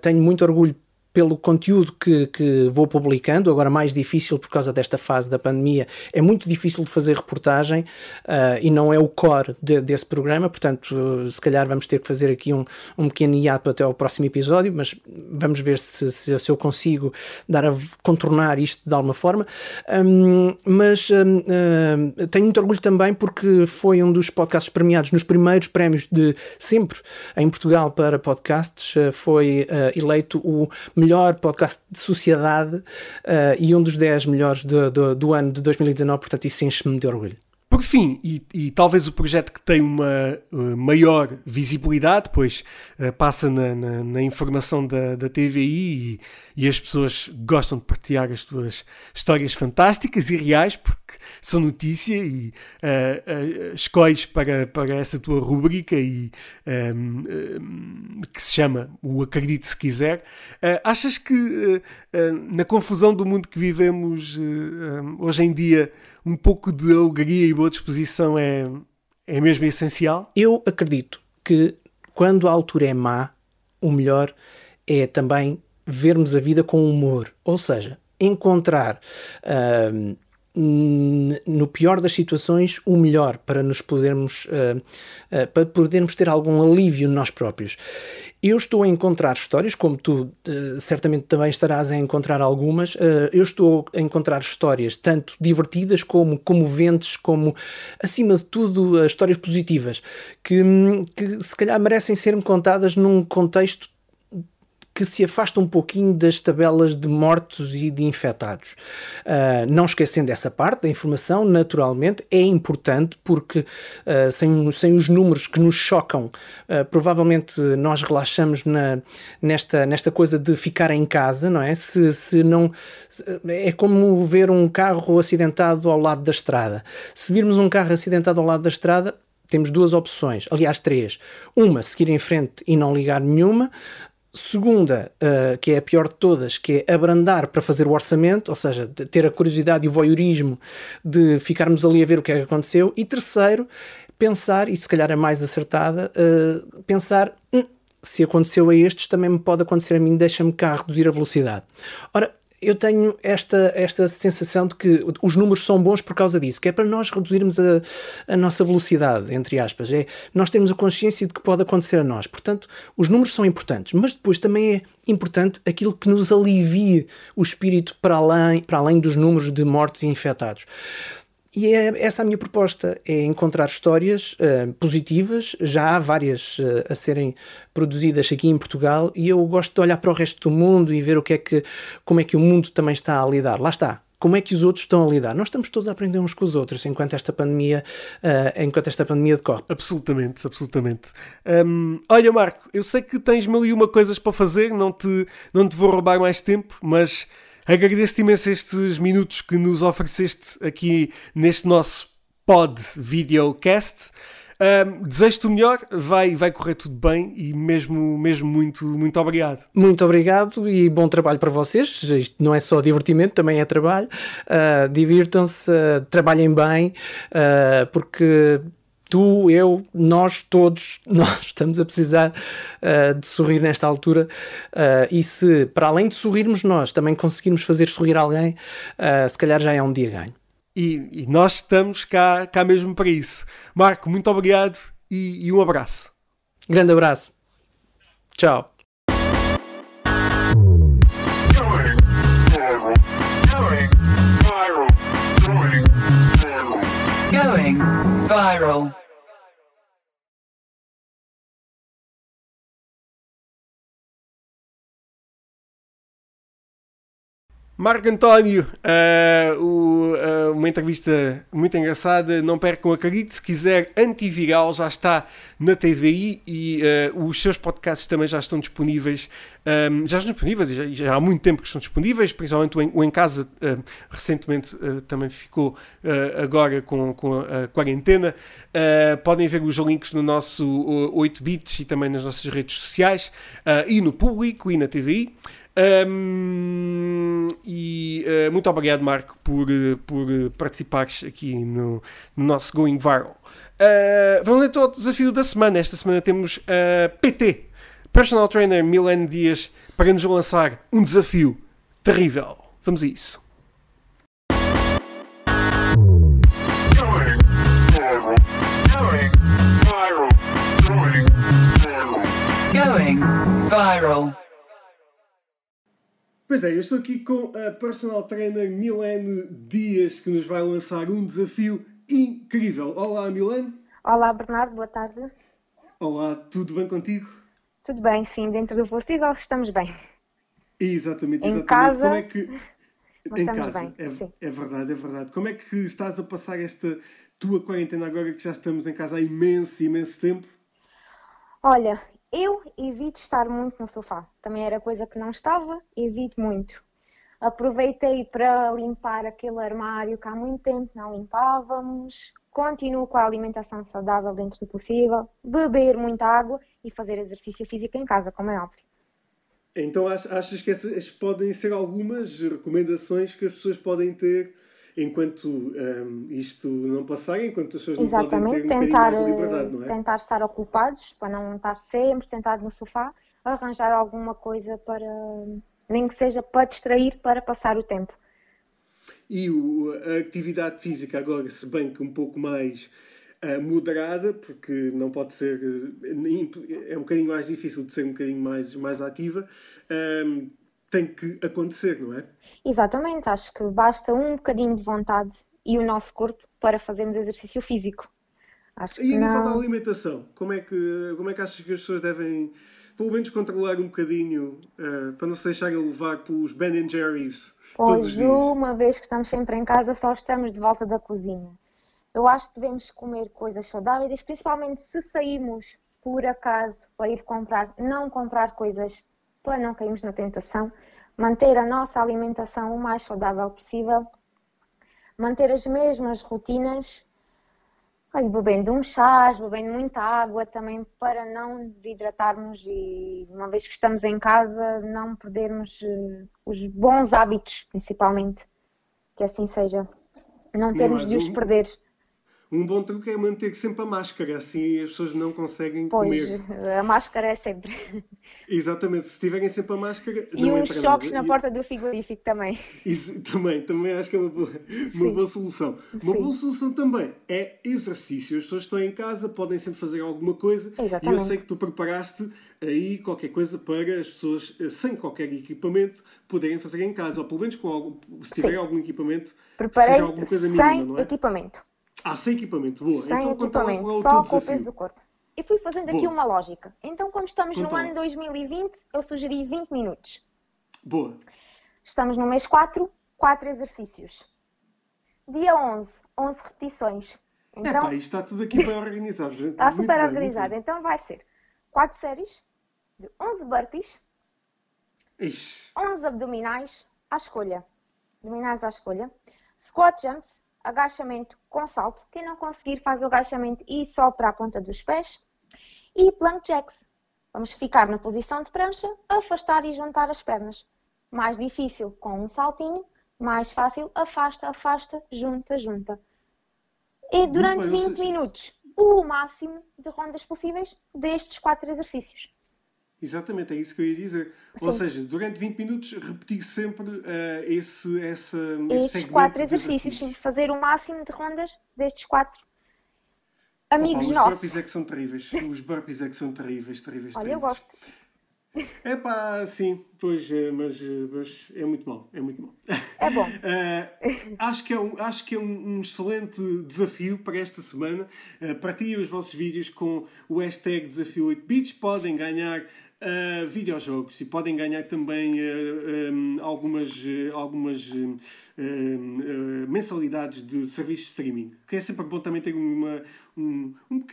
tenho muito orgulho pelo conteúdo que, que vou publicando, agora mais difícil por causa desta fase da pandemia, é muito difícil de fazer reportagem uh, e não é o core de, desse programa, portanto, se calhar vamos ter que fazer aqui um, um pequeno hiato até ao próximo episódio, mas vamos ver se, se, se eu consigo dar a contornar isto de alguma forma. Um, mas um, uh, tenho muito orgulho também porque foi um dos podcasts premiados nos primeiros prémios de sempre em Portugal para podcasts, uh, foi uh, eleito o melhor podcast de sociedade uh, e um dos 10 melhores do, do, do ano de 2019, portanto isso enche-me de orgulho. Por fim, e, e, talvez o projeto que tem uma uh, maior visibilidade, pois uh, passa na, na, na, informação da, da TVI e, e, as pessoas gostam de partilhar as suas histórias fantásticas e reais, porque são notícia e uh, escolhes para, para essa tua rubrica e, um, um, que se chama o Acredite Se Quiser. achas que na confusão do mundo que vivemos hoje em dia um pouco de alegria e boa disposição é, é mesmo essencial? Eu acredito que quando a altura é má, o melhor é também vermos a vida com humor. Ou seja, encontrar uh, no pior das situações o melhor para nos podermos uh, uh, para podermos ter algum alívio nós próprios eu estou a encontrar histórias, como tu uh, certamente também estarás a encontrar algumas. Eu estou a encontrar histórias tanto divertidas como comoventes, como, acima de tudo, histórias positivas, que, que se calhar merecem ser contadas num contexto que se afasta um pouquinho das tabelas de mortos e de infectados. Uh, não esquecendo essa parte da informação, naturalmente, é importante porque uh, sem, sem os números que nos chocam, uh, provavelmente nós relaxamos na, nesta, nesta coisa de ficar em casa, não é? Se, se não. É como ver um carro acidentado ao lado da estrada. Se virmos um carro acidentado ao lado da estrada, temos duas opções, aliás, três. Uma, seguir em frente e não ligar nenhuma. Segunda, uh, que é a pior de todas, que é abrandar para fazer o orçamento, ou seja, ter a curiosidade e o voyeurismo de ficarmos ali a ver o que é que aconteceu. E terceiro, pensar, e se calhar a mais acertada, uh, pensar. Hum, se aconteceu a estes, também me pode acontecer a mim, deixa-me cá reduzir a velocidade. Ora, eu tenho esta, esta sensação de que os números são bons por causa disso, que é para nós reduzirmos a, a nossa velocidade, entre aspas. É, nós temos a consciência de que pode acontecer a nós. Portanto, os números são importantes, mas depois também é importante aquilo que nos alivie o espírito para além, para além dos números de mortes e infectados. E é essa a minha proposta, é encontrar histórias uh, positivas, já há várias uh, a serem produzidas aqui em Portugal e eu gosto de olhar para o resto do mundo e ver o que é que, como é que o mundo também está a lidar. Lá está, como é que os outros estão a lidar. Nós estamos todos a aprender uns com os outros enquanto esta pandemia, uh, enquanto esta pandemia decorre. Absolutamente, absolutamente. Um, olha, Marco, eu sei que tens mil e uma coisas para fazer, não te, não te vou roubar mais tempo, mas Agradeço-te imenso estes minutos que nos ofereceste aqui neste nosso pod videocast. Um, Desejo-te o melhor, vai, vai correr tudo bem e mesmo, mesmo muito, muito obrigado. Muito obrigado e bom trabalho para vocês. Isto não é só divertimento, também é trabalho. Uh, Divirtam-se, uh, trabalhem bem, uh, porque tu, eu, nós todos, nós estamos a precisar uh, de sorrir nesta altura uh, e se para além de sorrirmos nós também conseguirmos fazer sorrir alguém, uh, se calhar já é um dia ganho. E, e, nós estamos cá, cá mesmo para isso. Marco, muito obrigado e, e um abraço. Grande abraço. Tchau. Going viral. Marco António, uh, o, uh, uma entrevista muito engraçada. Não percam, acredite, se quiser, antiviral já está na TVI e uh, os seus podcasts também já estão disponíveis. Um, já estão disponíveis, já, já, há muito tempo que estão disponíveis, principalmente o Em, o em Casa recentemente também ficou agora com, com a quarentena. podem ver os links no nosso 8 bits e também nas nossas redes sociais e no público e na TVI. Um, e uh, muito obrigado, Marco, por, uh, por participares aqui no, no, nosso Going Viral. Uh, vamos então ao desafio da semana. Esta semana temos PT. personal trainer Milene Dias para nos lançar um desafio terrível. Vamos a isso. Going viral. Pois é, eu estou aqui com a personal trainer Milene Dias que nos vai lançar um desafio incrível. Olá, Milene. Olá, Bernardo, boa tarde. Olá, tudo bem contigo? Tudo bem, sim, dentro do possível estamos bem. Exatamente, Em exatamente. casa, Como é que. Em casa, bem, é, sim. é verdade, é verdade. Como é que estás a passar esta tua quarentena agora que já estamos em casa há imenso, imenso tempo? Olha, eu evito estar muito no sofá. Também era coisa que não estava, evito muito. Aproveitei para limpar aquele armário que há muito tempo não limpávamos. Continuo com a alimentação saudável dentro do possível, beber muita água e fazer exercício físico em casa, como é óbvio. Então ach- achas que essas podem ser algumas recomendações que as pessoas podem ter enquanto hum, isto não passar, enquanto as pessoas não podem ter um Exatamente, tentar, mais de liberdade, não é? tentar estar ocupados para não estar sempre sentado no sofá, arranjar alguma coisa para, nem que seja para distrair, para passar o tempo. E o- a atividade física agora, se bem que um pouco mais ah, moderada, porque não pode ser, eh, é um bocadinho mais difícil de ser um bocadinho mais, mais ativa, ahm, tem que acontecer, não é? Exatamente, acho que basta um bocadinho de vontade e o nosso corpo para fazermos exercício físico. Acho que E a nível da alimentação, como é que, como é que achas que as pessoas devem, pelo menos, controlar um bocadinho ah, para não se deixarem levar pelos Ben Jerry's todos os Pois, uma vez que estamos sempre em casa, só estamos de volta da cozinha. Eu acho que devemos comer coisas saudáveis, principalmente se saímos por acaso para ir comprar, não comprar coisas para não cairmos na tentação, manter a nossa alimentação o mais saudável possível, manter as mesmas rotinas, olha, bebendo uns chás, bebendo muita água também para não desidratarmos e uma vez que estamos em casa não perdermos eh, os bons hábitos, principalmente, que assim seja, não termos de os um- perder. Um bom truque é manter sempre a máscara, assim as pessoas não conseguem Pois, comer. a máscara é sempre. Exatamente, se tiverem sempre a máscara, E não uns choques nada. na E- porta do frigorífico também. Isso também, também acho que é uma boa, uma boa solução. Uma Sim. boa solução também é exercício. As pessoas estão em casa, podem sempre fazer alguma coisa. E eu Exatamente. sei que tu preparaste aí qualquer coisa para as pessoas eh, sem qualquer equipamento poderem fazer em casa. Ou pelo menos com algum, se tiverem algum equipamento, Preparei seja alguma coisa mínima, sem não é? equipamento. Ah, sem equipamento, boa. Sem então equipamento, qual é o só com o peso do corpo. E fui fazendo aqui Boa. uma lógica. Então, como estamos Conta no ano 2020, eu sugeri 20 minutos. Boa. Estamos no mês 4, 4 exercícios. Dia 11, 11 repetições. É Então, pá, isto está tudo aqui bem organizado. gente. está Muito super bem, organizado. Então, vai ser 4 séries de 11 burpees, Ixi, 11 abdominais à escolha. Abdominais à escolha. Squat jumps, agachamento com salto. Quem não conseguir faz o agachamento e só para a ponta dos pés. E plank jacks. Vamos ficar na posição de prancha, afastar e juntar as pernas. Mais difícil com um saltinho, mais fácil afasta, afasta, junta, junta. E durante bem, ou 20 seja- minutos, o máximo de rondas possíveis destes quatro exercícios. Exatamente, é isso que eu ia dizer. Ou Sim. seja, durante 20 minutos repetir sempre eh, esse, essa, esse estes quatro exercícios, sim, fazer o máximo de rondas destes quatro Opa, amigos os nossos. burpees é que são terríveis. Os burpees é que são terríveis, terríveis, Olha, eu gosto. É pá, sim, pois, eh, mas, eh, mas é muito mal, é muito mal. É bom. Eh, acho que é, um, acho que é um, um excelente desafio para esta semana. Uh, partilhem os vossos vídeos com o hashtag Desafio 8 Bits. Podem ganhar uh, videojogos e podem ganhar também uh, um, algumas, uh, algumas uh, mensalidades de serviços de streaming. Que é sempre bom também ter uma, um, um,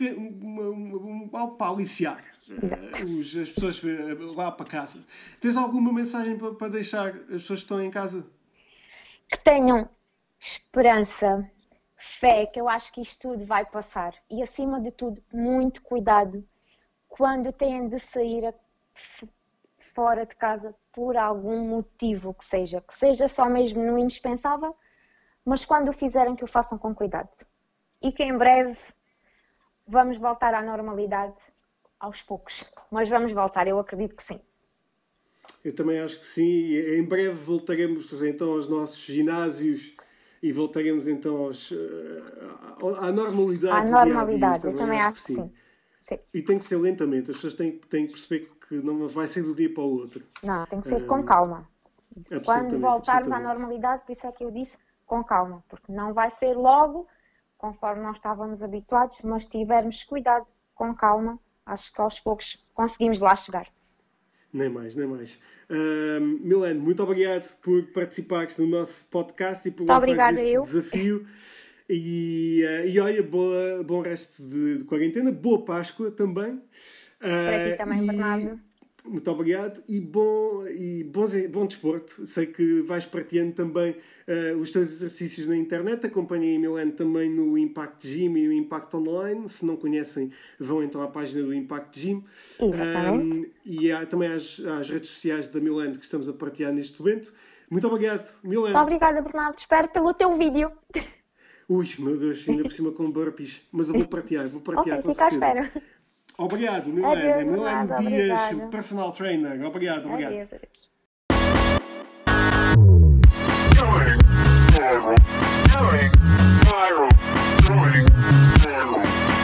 uma, um, algo para aliciar. as pessoas lá para casa. Tens alguma mensagem para, para deixar as pessoas que estão em casa? Que tenham esperança, fé, que eu acho que isto tudo vai passar. E acima de tudo, muito cuidado quando têm de sair a- fora de casa por algum motivo que seja. Que seja só mesmo no indispensável, mas quando o fizerem, que o façam com cuidado. E que em breve vamos voltar à normalidade aos poucos. mas vamos voltar, eu acredito que sim. Eu também acho que sim. Em breve voltaremos então aos nossos ginásios e voltaremos então aos, eh, à normalidade. À normalidade, eu também acho que sim. Sim. E tem que ser lentamente. As pessoas têm, têm que perceber que não vai ser do dia para o outro. Não, tem que ser com calma. Quando voltarmos à normalidade, por isso é que eu disse com calma, porque não vai ser logo, conforme nós estávamos habituados, mas tivermos cuidado com calma, acho que aos poucos conseguimos lá chegar. Nem mais, nem mais. Ahm, Milene, muito obrigado por participares no nosso podcast e por obrigada, este eu. desafio. E, eh, e olha, boa, bom resto de, de quarentena, boa Páscoa também. Para ti Ah, também, e- Bernardo. Muito obrigado e bom, e bom, bom desporto. Sei que vais partilhando também eh, os teus exercícios na internet. Acompanhem a Milene também no Impact Gym e no Impact Online. Se não conhecem, vão então à página do Impact Gym. Um, e há também às, às redes sociais da Milene que estamos a partilhar neste momento. Muito obrigado, Milene. Muito obrigada, Bernardo. Espero pelo teu vídeo. Ui, meu Deus, ainda por cima com burpees. Mas eu vou partilhar, vou partilhar Ok, com fica à certeza. espera. Obrigado, Milene. Adeus, Milene nada, Dias, obrigada. personal trainer. Obrigado, obrigado. Adeus, adeus.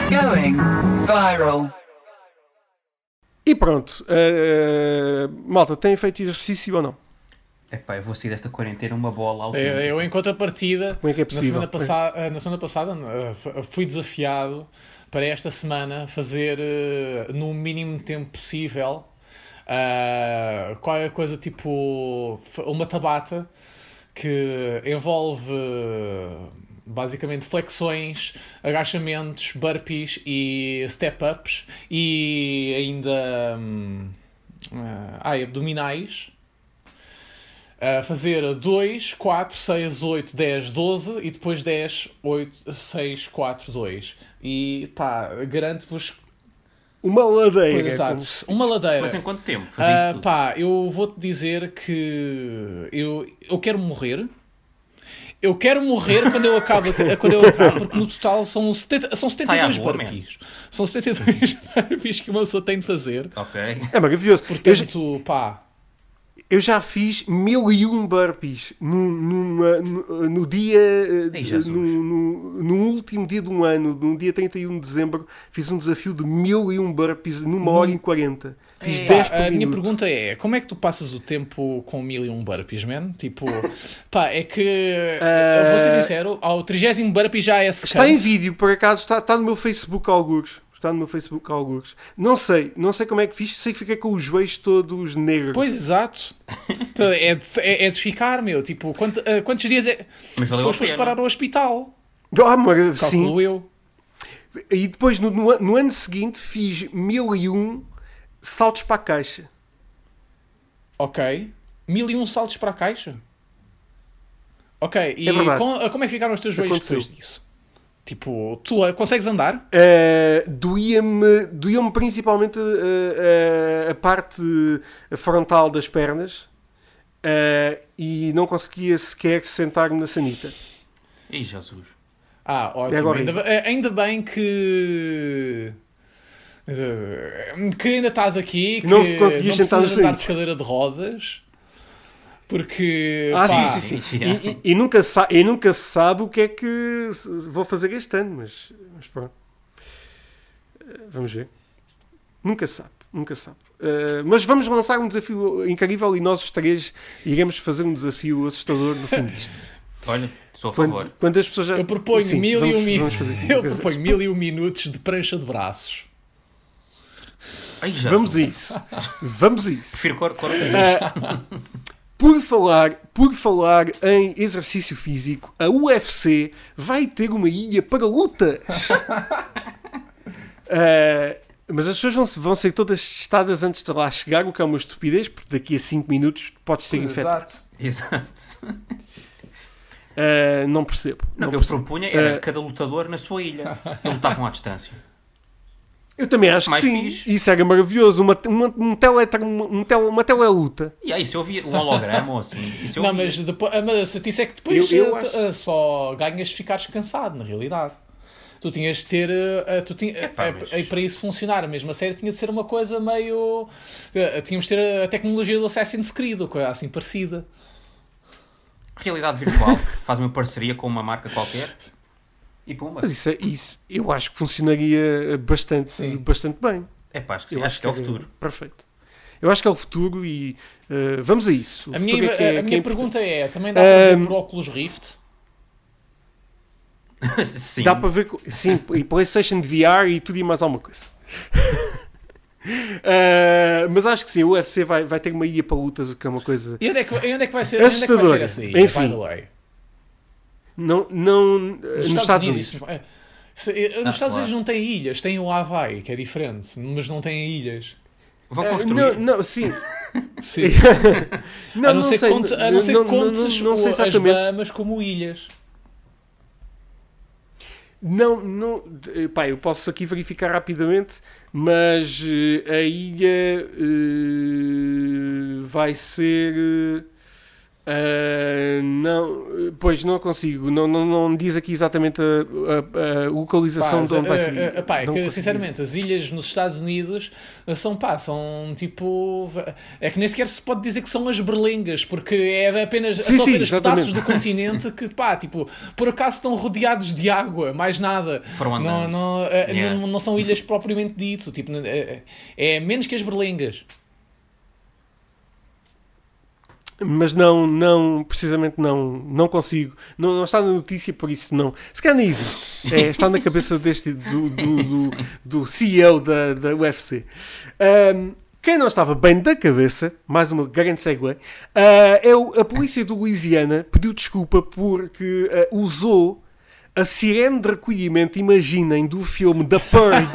Going viral. E pronto. eh, malta, têm feito exercício ou não? Epá, eu vou sair desta quarentena uma bola ao Eu, eu, em contrapartida, Como é que é na, possível? semana passada, na semana passada eh, fui desafiado para esta semana fazer eh, no mínimo tempo possível eh, qualquer coisa tipo uma tabata que envolve eh, basicamente flexões, agachamentos, burpees e step-ups e ainda hum, eh, ai, abdominais a fazer 2, 4, 6, 8, 10, 12 e depois 10, 8, 6, 4, 2. E pá, garanto-vos. Uma ladeira. Exato, uma ladeira. Mas em quanto tempo? Tudo? pá, eu vou-te dizer que eu, eu quero morrer. Eu quero morrer quando eu acabo, quando eu acabo porque no total são, 70, são Sai à 72 rua, burpees. São 72 burpees que uma pessoa tem de fazer. Ok. É maravilhoso. Eu, Portanto, pá, eu já fiz mil e um burpees no, numa- no, no dia. eh, Ei, Jesus. no, no- no último dia de um ano, no dia 31 de dezembro, fiz um desafio de mil e um burpees numa hora e 40. Fiz Ei. 10 Pá, por a minha minuto. pergunta é: como é que tu passas o tempo com mil e um burpees, man? Tipo, pá, é que, eu vou ser sincero, ao 30 burpee já é secante. Está em vídeo, por acaso, está, está no meu Facebook alguns. Está no meu Facebook alguns. Não sei, não sei como é que fiz, sei que fiquei com os joelhos todos negros. Pois, exato. Então, é, de, é, é de ficar, meu. Tipo, quanto- ah, quantos dias é. Mas Depois foste parar ao hospital. Ah, mara- sim. Eu. E depois, no, no no ano seguinte, fiz mil e um saltos para a caixa. Ok. Mil e um saltos para a caixa. Ok, e É com- ah, como é que ficaram os teus joelhos Aconteceu. depois disso? Tipo, tu ah, consegues andar? Uh, doía-me doía principalmente uh, uh, a parte frontal das pernas uh, e não conseguia sequer sentar-me na sanita. Ih, Jesus. Ah, ótimo. É agora ainda, ainda. eh, bem que. eh, Que ainda estás aqui. Que Não conseguias sentar na andar de sanita. cadeira de rodas. Porque. Ah, pá, sim, sim, sim. Yeah. E, e- e nunca sa- e nunca se sabe o que é que vou fazer este ano, mas, mas pronto. Uh, Vamos ver. Nunca se sabe, nunca se sabe. Uh, mas vamos lançar um desafio incrível e nós os três iremos fazer um desafio assustador no fim disto. Olha, sou a favor. Quando, quando as pessoas já. Eu proponho Sim, mil e vamos- um mi- vamos fazer uma Eu proponho mil e um minutos de prancha de braços. Ai. Vamos a isso. Vamos a isso. Prefiro cor, cor... Por falar, por falar em exercício físico, a UFC vai ter uma ilha para lutas. Ah, mas as pessoas vão, vão ser todas testadas antes de lá chegar, o que é uma estupidez, porque daqui a 5 minutos podes ser infectado. Exato. Ah, não percebo. Não, não o que eu percebo. propunha era Eh, cada lutador na sua ilha. E lutavam à distância. Eu também acho Mais que sim. fixe. Isso era maravilhoso. Uma, uma, um tele, um tele, uma teleluta. E aí, se eu via um holograma ou assim, isso eu Não, via. mas, depois, mas a certeza é que depois Eu- eu ah, acho- ah, só ganhas de ficar descansado, na realidade. Tu tinhas de ter. uh, tu tinha, Epá, mas- uh, para isso funcionar, a mesma série tinha de ser uma coisa meio. tínhamos de ter a tecnologia do Assassin's Creed, ou coisa assim parecida. Realidade virtual, faz uma parceria com uma marca qualquer e pumba. Mas isso, é- isso eu acho que funcionaria bastante, Sim. bastante bem. É pá, acho que, Eu sim, acho que é o era futuro. Perfeito. Eu acho que é o futuro e uh, vamos a isso. O A minha, é que é- a, que é minha importante. pergunta é: também dá para ver por óculos Rift? sim. Dá para ver, sim, e PlayStation VR e tudo e mais alguma coisa. Uh, mas acho que sim, o UFC vai, vai ter uma ilha para lutas, o que é uma coisa. E onde é que, e onde é que vai ser, onde é que vai ser essa ilha, Enfim. Não, não, uh, nos Estados, Unidos. isso- é, se- eh, nos Ah, Estados claro. Unidos não tem ilhas, tem o Havaí, que é diferente, mas não tem ilhas. Vão Uh, construir. não, não, sim. Sim. Não, a não, ser sei, conte, a não ser não- não- contes não- não sei o- as. Bahamas como ilhas. Não, não, eh, pá, eu posso aqui verificar rapidamente, mas eh, a ilha eh, vai ser. eh, ah, não, pois não consigo, não, não, não diz aqui exatamente a, a- a localização Pá, de onde vai eh, ser. eh, pá, é Não que, sinceramente, as ilhas nos Estados Unidos são pá, são tipo. É que nem sequer se pode dizer que são as berlengas, porque é apenas, Sim, são sim, apenas exatamente. pedaços do continente que, pá, tipo, por acaso estão rodeados de água, mais nada. Foram Não, não, eh, Yeah. não, não são ilhas propriamente dito, tipo, é, é menos que as berlengas. Mas não, não, precisamente não, não consigo. Não, não está na notícia, por isso não. Se calhar nem existe. É, está na cabeça deste, do, do, do, do CEO da, da UFC. Ahm, quem não estava bem da cabeça, mais uma grande segue, ah, é o- a polícia do Louisiana pediu desculpa porque ah, usou a sirene de recolhimento, imaginem, do filme The Purge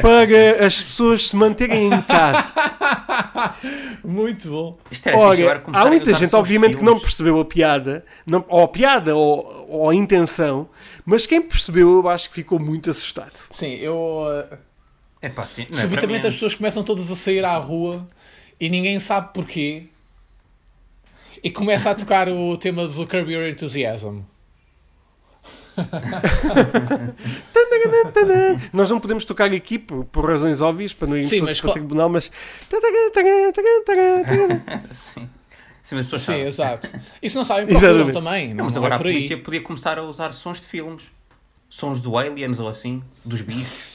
para as pessoas se manterem em casa. Muito bom. Isto agora começar há a muita gente, obviamente, que não filmes. percebeu a piada, não, ou a piada, ou, ou a intenção, mas quem percebeu, eu acho que ficou muito assustado. Sim, eu. É pá, sim. Não, para subitamente mim é- as pessoas começam todas a sair à rua e ninguém sabe porquê. E começa a tocar o tema do Curb Your Enthusiasm. Nós não podemos tocar aqui por, por razões óbvias, para não irmos Sim, para o tribunal, mas. Sim. Sim, mas as pessoas Sim, sabem. exato. E se não sabem, procuram Exatamente. também. Não, Não, mas não agora é a por aí. polícia podia começar a usar sons de filmes. Sons do Aliens ou assim, dos bichos.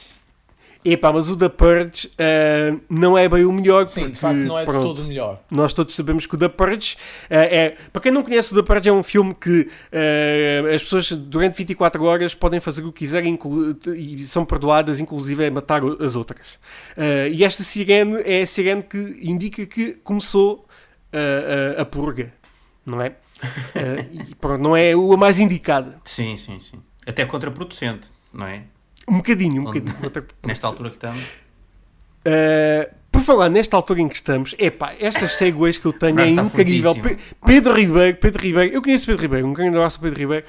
Epá, mas o da Purge ah, não é bem o melhor. Sim, porque, de facto não é de pronto, todo melhor. Nós todos sabemos que o The Purge eh, é. Para quem não conhece, o The Purge é um filme que eh, as pessoas durante 24 horas podem fazer o que quiserem e são perdoadas, inclusive é matar o- as outras. E esta sirene é a sirene que indica que começou a, a purga, não é? E pronto, não é a mais indicada. Sim, sim, sim. Até contraproducente, não é? Um bocadinho, um bocadinho. Nesta altura que estamos. Uh, por falar nesta altura em que estamos, epá, estas segues que eu tenho é incrível. Pe- Pedro Ribeiro, Pedro Ribeiro, eu conheço Pedro Ribeiro, um grande abraço Pedro Ribeiro.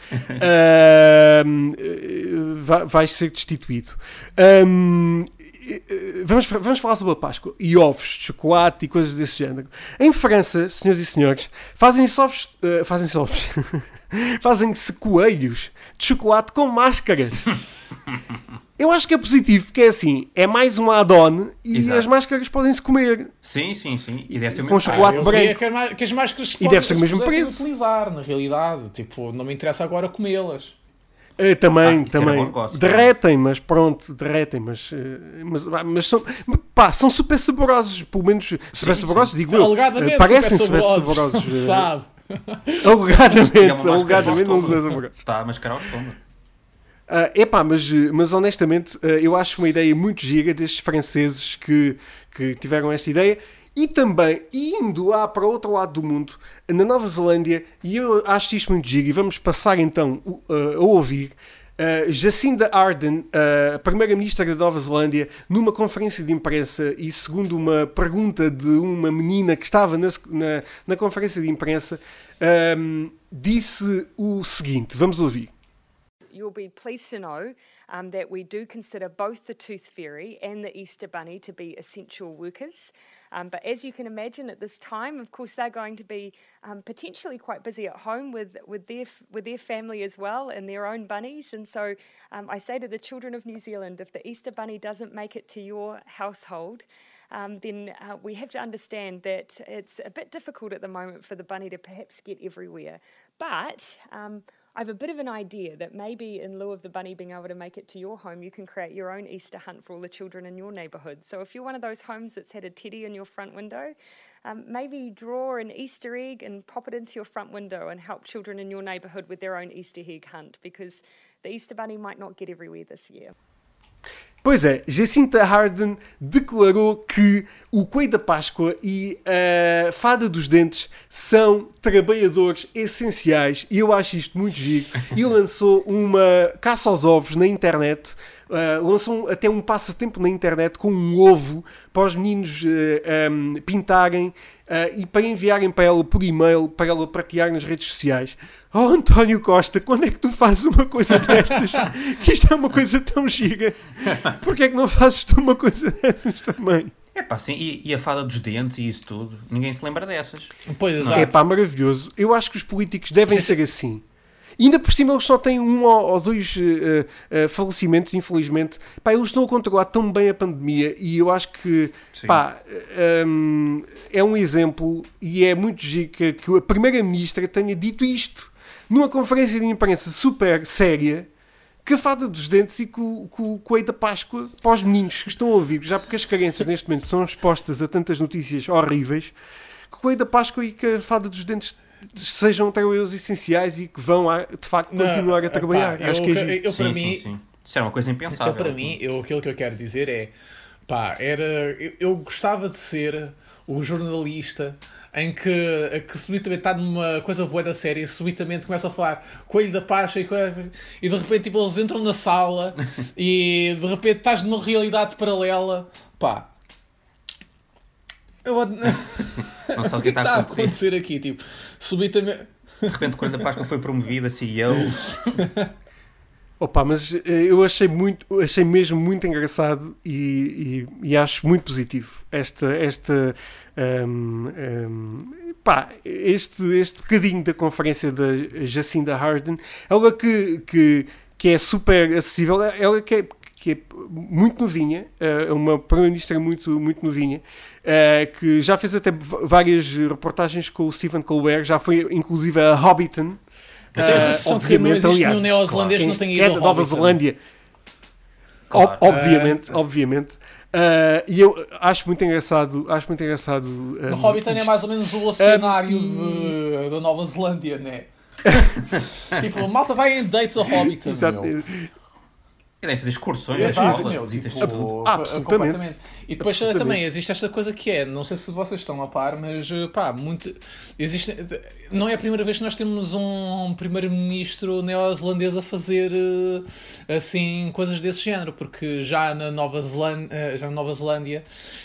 Uh, vai, vais ser destituído. Um, uh, vamos, vamos falar sobre a Páscoa e ovos de chocolate e coisas desse género. Em França, senhoras e senhores, fazem-se ovos, uh, fazem-se ovos, fazem-se coelhos de chocolate com máscaras. Eu acho que é positivo, porque é assim, é mais um add-on e Exato. as máscaras podem-se comer. Sim, sim, sim. E deve ser Com chocolate queria branco. que, que as máscaras se E deve ser o se mesmo preço. utilizar, na realidade. Tipo, não me interessa agora comê-las. Eh, também, Ah, também. negócio, derretem, mas pronto, derretem, mas, eh, mas, mas são, pá, são super saborosos, pelo menos super sim. saborosos, digo eu. Alegadamente, Eh, parecem super super saborosos. saborosos. Sabe? Alegadamente, é alegadamente não estômago. saborosos. Está a mascarar o estômago. Ah, epá, mas, mas honestamente eh, eu acho uma ideia muito gira destes franceses que, que tiveram esta ideia e também indo lá para o outro lado do mundo, na Nova Zelândia, e eu acho isto muito giro e vamos passar então eh, a ouvir eh, Jacinda Ardern, a primeira-ministra da Nova Zelândia, numa conferência de imprensa e segundo uma pergunta de uma menina que estava na, na, na conferência de imprensa, ahm, disse o seguinte, vamos ouvir. You'll be pleased to know um, that we do consider both the Tooth Fairy and the Easter Bunny to be essential workers. Um, but as you can imagine, at this time, of course, they're going to be um, potentially quite busy at home with, with their with their family as well and their own bunnies. And so, um, I say to the children of New Zealand, if the Easter Bunny doesn't make it to your household, um, then uh, we have to understand that it's a bit difficult at the moment for the bunny to perhaps get everywhere. But um, I have a bit of an idea that maybe in lieu of the bunny being able to make it to your home, you can create your own Easter hunt for all the children in your neighbourhood. So if you're one of those homes that's had a teddy in your front window, um, maybe draw an Easter egg and pop it into your front window and help children in your neighbourhood with their own Easter egg hunt because the Easter bunny might not get everywhere this year. Pois é, Jacinta Harden declarou que o Coelho da Páscoa e a Fada dos Dentes são trabalhadores essenciais e eu acho isto muito giro. E lançou uma caça aos ovos na internet. Uh, lançou até um passatempo na internet com um ovo para os meninos uh, um, pintarem uh, e para enviarem para ela por e-mail para ela partilhar nas redes sociais. Oh António Costa, quando é que tu fazes uma coisa destas? que isto é uma coisa tão gira. Porquê é que não fazes tu uma coisa destas também? É pá, sim, e, e, a fada dos dentes e isso tudo, ninguém se lembra dessas. Pois, exato. É pá, maravilhoso. Eu acho que os políticos devem ser assim. E ainda por cima eles só têm um ou dois uh, uh, falecimentos, infelizmente. Pá, eles estão a controlar tão bem a pandemia e eu acho que pá, um, é um exemplo e é muito giro que, que a Primeira-Ministra tenha dito isto numa conferência de imprensa super séria que a fada dos dentes e com, o coelho da Páscoa para os meninos que estão a ouvir, já porque as crianças neste momento são expostas a tantas notícias horríveis, que o coelho da Páscoa e que a fada dos dentes sejam trabalhadores essenciais e que vão, de facto, continuar não, a trabalhar. Pá, Acho eu, que é eu, eu, para sim, mim, sim, sim. Isso era uma coisa impensável. Eu, para mim, eu, aquilo que eu quero dizer é pá, era, eu, eu gostava de ser o jornalista em que, que subitamente está numa coisa boa da série e subitamente começa a falar coelho da Pacha e, e de repente tipo, eles entram na sala e de repente estás numa realidade paralela pá eu... não sabes o que está a acontecer. acontecer aqui tipo subitamente de repente o Coelho da Páscoa foi promovido a CEO Opa, mas eh, eu achei muito, achei mesmo muito engraçado e, e, e acho muito positivo esta, esta um, um, pá, este, este bocadinho da conferência da Jacinda Harden, ela que, que, que é super acessível, ela que é, que é muito novinha, é uma primeira-ministra muito, muito novinha, eh, que já fez até várias reportagens com o Stephen Colbert, já foi inclusive a Hobbiton, eu tenho a sensação que não existe nenhum neozelandês claro, não tenha ido é da Nova Zelândia. Claro. obviamente, uh, obviamente. Uh, e eu acho muito engraçado. Acho muito engraçado. Um, no Hobbiton é mais ou menos o oceanário um, de, da Nova Zelândia, né? tipo, malta vai em dates a Hobbiton. Exato. E deve fazer excursões. Exato, meu, tipo, absolutamente. E depois também existe esta coisa que é, não sei se vocês estão a par, mas pá, muito. Existe, não é a primeira vez que nós temos um primeiro-ministro neozelandês a fazer assim coisas desse género, porque já na Nova Zelândia, já na Nova Zelândia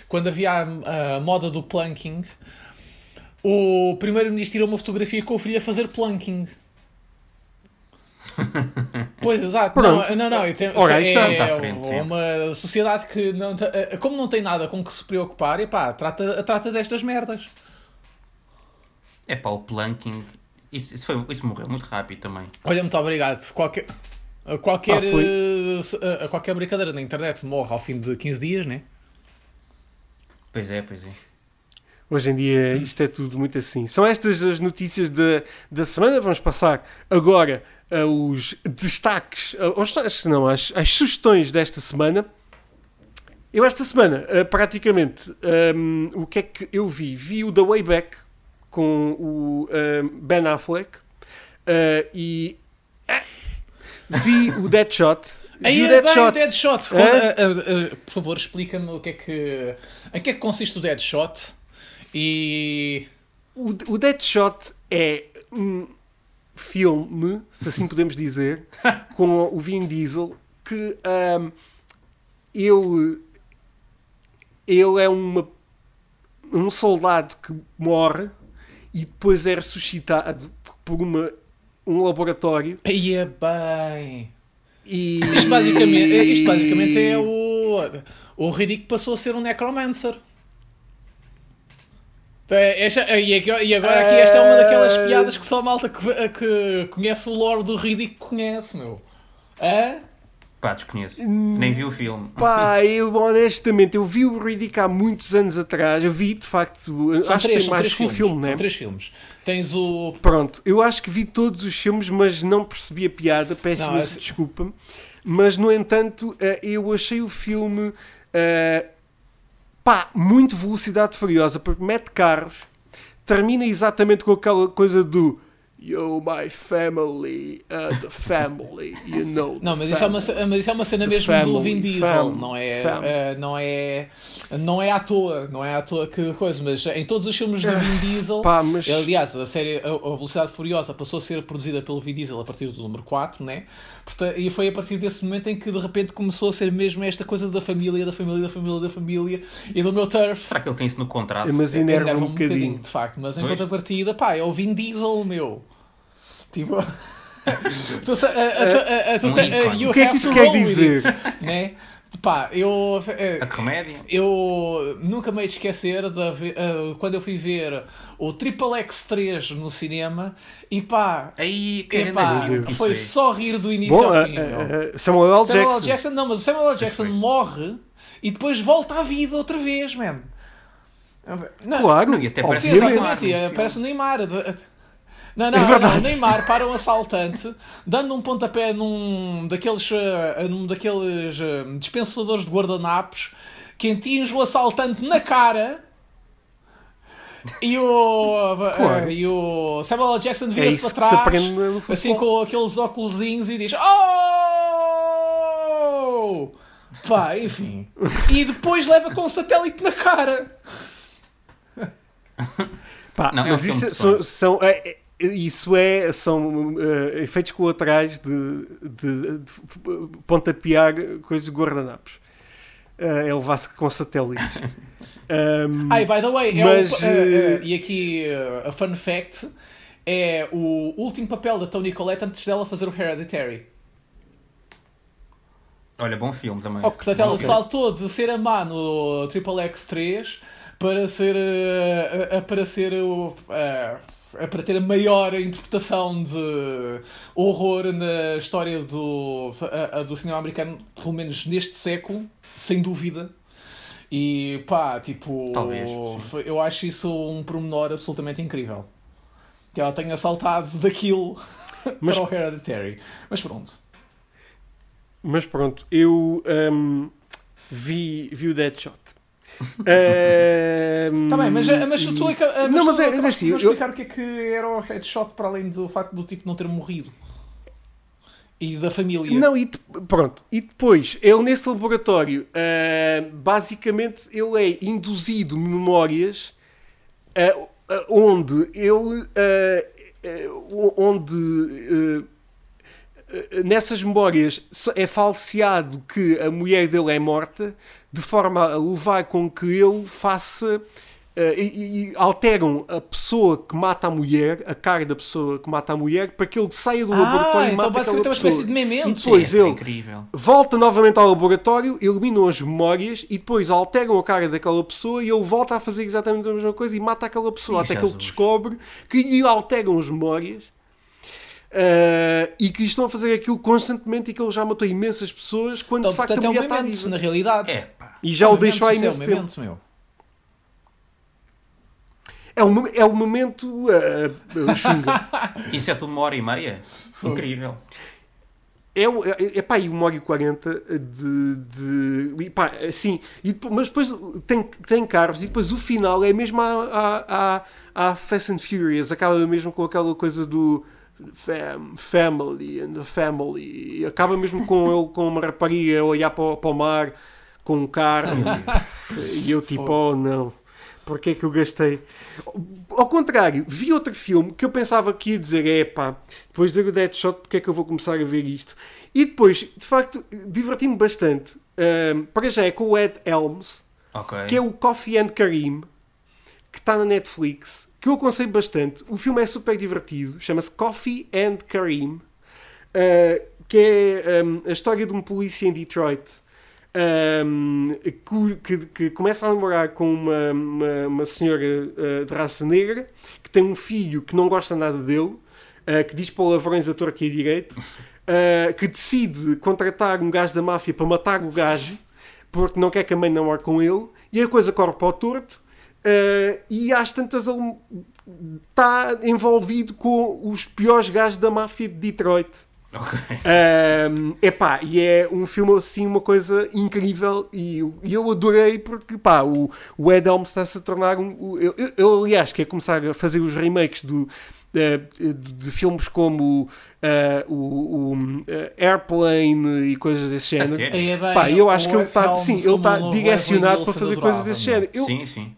quando havia a, a moda do plunking, o primeiro-ministro tirou uma fotografia com o filho a fazer plunking. Pois, exato. Não, não, não. Tenho, Ora, é, está, é frente, uma sociedade que, não, eh, como não tem nada com que se preocupar, e pá, trata, trata destas merdas. É pá, o planking. Isso, isso, foi, isso morreu muito rápido também. Olha, muito obrigado. Qualquer, qualquer, ah, qualquer brincadeira na internet morre ao fim de 15 dias, né? Pois é, pois é. Hoje em dia isto é tudo muito assim. São estas as notícias da, da semana. Vamos passar agora aos destaques, aos, não, às, às sugestões desta semana. Eu esta semana, uh, praticamente, um, o que é que eu vi? Vi o The Way Back com o um, Ben Affleck uh, e vi o Deadshot. Aí é bem, o Deadshot. Uh, por favor, explica-me o que é que, em que é que consiste o Deadshot e... O, o Deadshot é... Um, filme, se assim podemos dizer, com o Vin Diesel, que um, ele, ele é uma, um soldado que morre e depois é ressuscitado por uma, um laboratório. Aí é bem. E... Isto basicamente, isto basicamente é o. O Riddick passou a ser um Necromancer. É, esta- e agora e agora aqui esta é uma daquelas Ah. piadas que só a malta que, que conhece o lore do Riddick conhece, meu. Hã? Pá, desconheço. Nem vi o filme. Pá, eu honestamente, eu vi o Riddick há muitos anos atrás. Eu vi, de facto, São acho três, que tem são mais que um filme, são né? três filmes. Tens o. Pronto, eu acho que vi todos os filmes, mas não percebi a piada. Peço Não, imensa esse- desculpa. Mas, no entanto, eh, eu achei o filme eh, pá, muito velocidade furiosa, porque mete carros, termina exatamente com aquela coisa do Yo, my family, uh, the family, you know. Não, mas isso, é uma, family." mas isso é uma cena The mesmo do family, Vin Diesel, fam- não é, eh, não é não é à toa, não é à toa que coisa, mas em todos os filmes do Vin Diesel, Pá, mas- aliás, a série a, a Velocidade Furiosa passou a ser produzida pelo Vin Diesel a partir do número 4, né? Portanto, e foi a partir desse momento em que de repente começou a ser mesmo esta coisa da família, da família, da família, da família e do meu turf. Será que ele tem isso no contrato? Mas enerva Enerva um bocadinho. de facto, mas em Pois. contrapartida, pá, é o Vin Diesel, meu. Tipo. tu, sa- a- a- tu- a- a- tu te- ícone. you O que é que isso quer dizer? né? Pá, eu. eh, A comédia? Eu nunca me hei de esquecer de eh, quando eu fui ver o Triple X3 no cinema e pá, Aí, grande filme que foi é. só rir do início Bom, ao eh, fim. meu. eh, Samuel L. Samuel Jackson. L. Jackson, não, mas o Samuel L. Jackson morre e depois volta à vida outra vez, man. Não, Claro, Não, e até parece exatamente, e, parece o Neymar. De- É não, não, verdade. o Neymar para um assaltante, dando um pontapé num daqueles, eh, num daqueles eh, dispensadores de guardanapos que atinge o assaltante na cara. E o, eh, Claro. e o Samuel L. Jackson É vira-se isso para trás, assim com aqueles óculosinhos e diz: Oh! Pá, enfim. E depois leva com um satélite na cara. Pá, Não, é mas isso são, são, é, é, isso é, são eh, efeitos colaterais de, de, de pontapear coisas de guardanapos. Eh, é levar-se com satélites. Um, Ai, by the way, é Mas, o, eh, eh, eh, e aqui eh, a fun fact é o último papel da Toni Collette antes dela fazer o Hereditary. Olha, bom filme também. Portanto, ela Ok. saltou de ser a má no Triple X3 para ser para ser o a- para ter a maior interpretação de horror na história do, a- a- do cinema americano, pelo menos neste século, sem dúvida. E pá, tipo, Talvez, eu acho isso um pormenor absolutamente incrível. Que ela tenha saltado daquilo Mas- para o Hereditary. Mas pronto. Mas pronto, eu um, vi, vi o Deadshot. Um, Tá bem, mas, mas tu, aca- mas Não, mas tu é- mas é assim, eu- explicar o que é que era o headshot para além do facto do tipo não ter morrido. E da família. Não, e pronto. E depois, ele nesse laboratório, ah, basicamente, ele é induzido memórias ah, onde ele. ah, onde. nessas memórias é falseado que a mulher dele é morta, de forma a levar com que ele faça. ah, e, e alteram a pessoa que mata a mulher, a cara da pessoa que mata a mulher, para que ele saia do Ah, laboratório e então mata basicamente aquela é uma espécie de memento. E depois É, ele incrível. volta novamente ao laboratório, eliminam as memórias e depois alteram a cara daquela pessoa e ele volta a fazer exatamente a mesma coisa e mata aquela pessoa Ih, até que ele Jesus. descobre que lhe alteram as memórias ah, e que estão a fazer aquilo constantemente e que ele já matou imensas pessoas quando Então, de facto portanto, a é um mulher está viva. na realidade. É. E já É o deixou imenso isso é tempo. memento, meu. É o, é o momento ah, chunga. Isso é tudo uma hora e meia? Incrível. É, o- é, é pá, aí uma hora e quarenta de. de e pá, assim, e mas depois tem, tem carros e depois o final é mesmo a, a, a, a Fast and Furious, acaba mesmo com aquela coisa do fam, family and the family, e acaba mesmo com ele com uma rapariga a olhar para, para o mar com um carro e eu tipo, oh não. Porque é que eu gastei? Ao contrário, vi outro filme que eu pensava que ia dizer: é pá, depois de ver o Deadshot, porque é que eu vou começar a ver isto? E depois, de facto, diverti-me bastante. Ahm, para já é com o Ed Helms, Ok. que é o Coffee and Kareem, que está na Netflix, que eu aconselho bastante. O filme é super divertido, chama-se Coffee and Kareem. Uh, que é um, a história de um polícia em Detroit que, que- começa a namorar com uma, uma, uma senhora uh, de raça negra que tem um filho que não gosta nada dele, uh, que diz palavrões a torto e direito, uh, que decide contratar um gajo da máfia para matar o gajo porque não quer que a mãe namore com ele e a coisa corre para o torto. uh, e às tantas ele está envolvido com os piores gajos da máfia de Detroit. Ok. Um, epá, e é um filme assim, uma coisa incrível e, eu- e eu adorei porque pá, o, o Ed Helms está-se a tornar um. Eu, eu, eu, aliás, quero começar a fazer os remakes do, eh, de, de filmes como eh, o, o, eh, Airplane e coisas desse género. é bem, Pá, eu acho o que ele está sim, ele está direcionado para fazer coisas desse género. Eu- Sim, sim.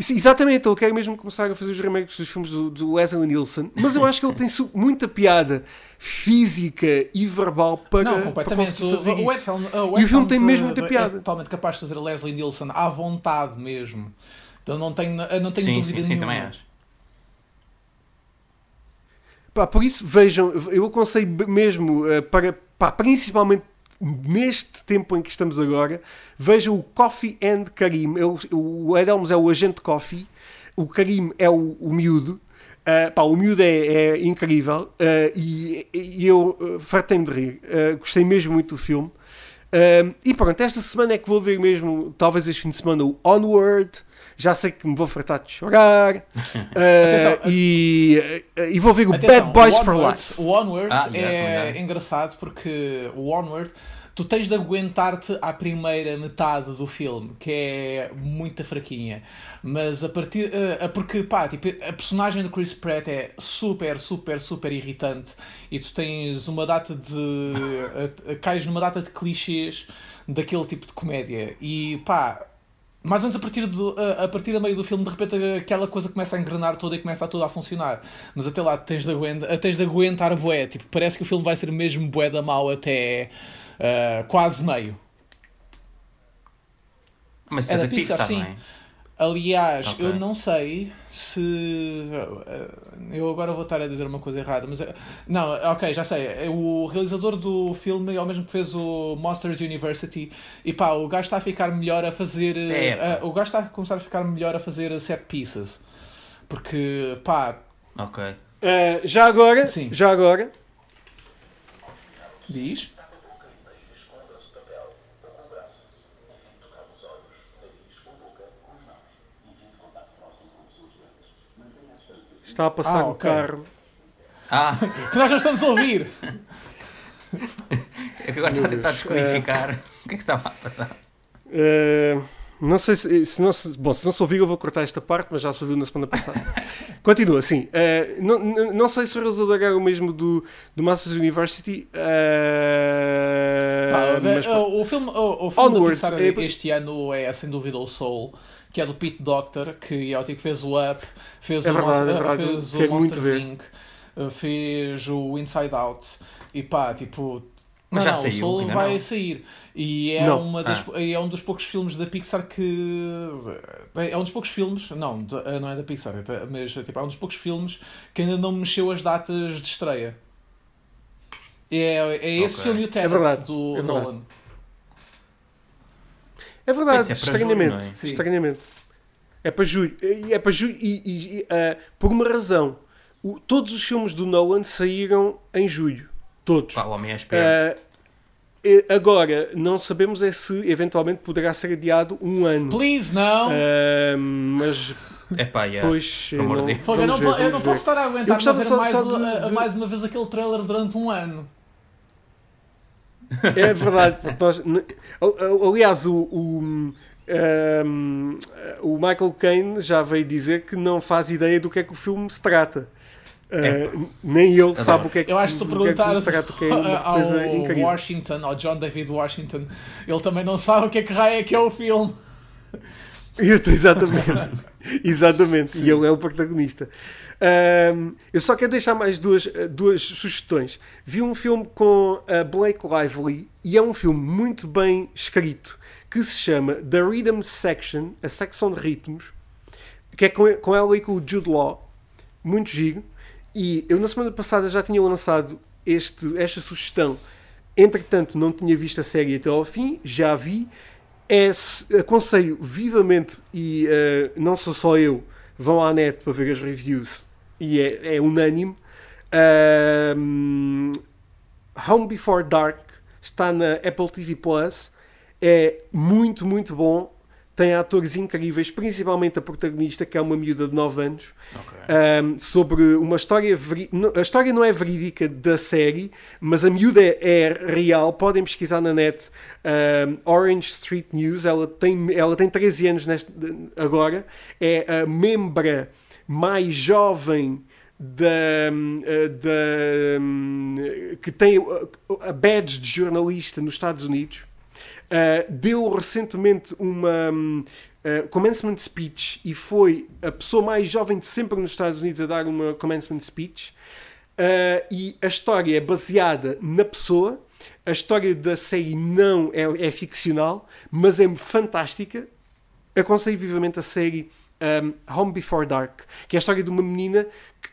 Sim, exatamente, ele quer mesmo começar a fazer os remakes dos filmes do, do Leslie Nielsen, mas eu acho que ele tem muita piada física e verbal para, Não, para completamente. conseguir fazer O, o Ed isso. Helm- o E o Ed filme tem mesmo muita É piada. totalmente capaz de fazer a Leslie Nielsen à vontade mesmo. Então não tenho, eu não tenho Sim, dúvida sim, sim, nenhuma. também acho. Pá, por isso, vejam, eu aconselho mesmo eh, para, pá, principalmente neste tempo em que estamos agora, vejam o Coffee and Karim. O Ed Helms é o agente Coffee, o Karim é o, o miúdo. Uh, pá, o miúdo é, é incrível uh, e, e eu uh, fartei-me de rir. Uh, gostei mesmo muito do filme. E pronto, esta semana é que vou ver mesmo, talvez este fim de semana, o Onward. Já sei que me vou fartar de chorar. Uh, Atenção, e, uh, e vou ver o Atenção, Bad Boys o for Life. O Onward Ah, é já. engraçado porque o Onward tu tens de aguentar-te à primeira metade do filme, que é muito fraquinha. Mas a partir. eh, porque, pá, tipo, a personagem do Chris Pratt é super, super, super irritante e tu tens uma data de. eh, cais numa data de clichês daquele tipo de comédia. E, pá, mais ou menos a partir, do, a, a partir a meio do filme, de repente aquela coisa começa a engrenar toda e começa a tudo a funcionar. Mas até lá tens de, aguenta, tens de aguentar bué. Tipo, parece que o filme vai ser mesmo bué da mau até ah, quase meio. Mas É é da da Pixar, Pixar, sim. não é? Aliás, Ok. eu não sei se. ah, Eu agora vou estar a dizer uma coisa errada, mas. ah, Não, ok, já sei. É O realizador do filme é o mesmo que fez o Monsters University. E pá, o gajo está a ficar melhor a fazer. É, ah, o gajo está a começar a ficar melhor a fazer set pieces. Porque, pá, Ok. Uh, já agora, Sim. já agora, diz. Está a passar Ah, o ok. carro. Ah, Que nós não estamos a ouvir! é que agora está a tentar descodificar. O que é que estava a passar? Uh, não sei se, se não se, bom, se não se ouviu eu vou cortar esta parte, mas já se ouviu na semana passada. Continua, sim. Uh, não, não- não sei se o realizador era o mesmo do, do Masters University. uh, Pá, mas, pá, o, o filme, o, o filme da Onwards, Pixar é- este ano é sem dúvida o Soul, que é do Pete Doctor, que é o tipo que fez o Up, fez É o, verdade, Monster- é verdade, fez o Monsters ver. Inc., uh, fez o Inside Out, e pá, tipo. Mas não, já não, saiu, o Soul ainda vai não? sair. E é, Não. uma das, é um dos poucos filmes da Pixar que. É um dos poucos filmes. Não, de- não é da Pixar, é- mas tipo, é um dos poucos filmes que ainda não mexeu as datas de estreia. É, é esse Ok. filme e o Tenet É do é verdade. É verdade, é estranhamente. julho, é? Estranhamente. É para julho. E É para julho e, e- e, uh, por uma razão. O- todos os filmes do Nolan saíram em julho. Todos. Pá, o homem é. Uh, agora, não sabemos é se eventualmente poderá ser adiado um ano. Please, não! Uh, mas É pá, yeah. de não-. Fogo, eu não, ver, eu não posso estar a Eu aguentar a ver só- mais, só de- a- a- de- mais uma vez aquele trailer durante um ano. É verdade. porque nós- aliás, o, o, um, o Michael Caine já veio dizer que não faz ideia do que é que o filme se trata. Uh, nem ele sabe o que é que, Eu acho que se tu do que é que o perguntar filme se trata, o que é uma ao incrível. Washington, ao John David Washington, ele também não sabe o que é que raio é que é o filme. Eu Exatamente. Exatamente. E ele é o protagonista. Ahm, eu só quero deixar mais duas, eh, duas sugestões. Vi um filme com a Blake Lively e é um filme muito bem escrito que se chama The Rhythm Section, a secção de ritmos, que é com, com ela e com o Jude Law. Muito giro. E eu na semana passada já tinha lançado este, esta sugestão. Entretanto, não tinha visto a série até ao fim, já vi. É, aconselho vivamente, e uh, não sou só eu, vão à net para ver as reviews, e é, é unânime. Uh, Home Before Dark está na Apple TV Plus, é muito, muito bom tem atores incríveis, principalmente a protagonista, que é uma miúda de 9 anos, okay. um, sobre uma história. A história não é verídica da série, mas a miúda é, é real. Podem pesquisar na net um, Orange Street News. Ela tem, ela tem 13 anos neste, agora, é a membra mais jovem da, da, que tem a badge de jornalista nos Estados Unidos. Deu recentemente uma commencement speech e foi a pessoa mais jovem de sempre nos Estados Unidos a dar uma commencement speech. Uh, e a história é baseada na pessoa. A história da série não é, é ficcional, mas é fantástica. Aconselho vivamente a série um, Home Before Dark, que é a história de uma menina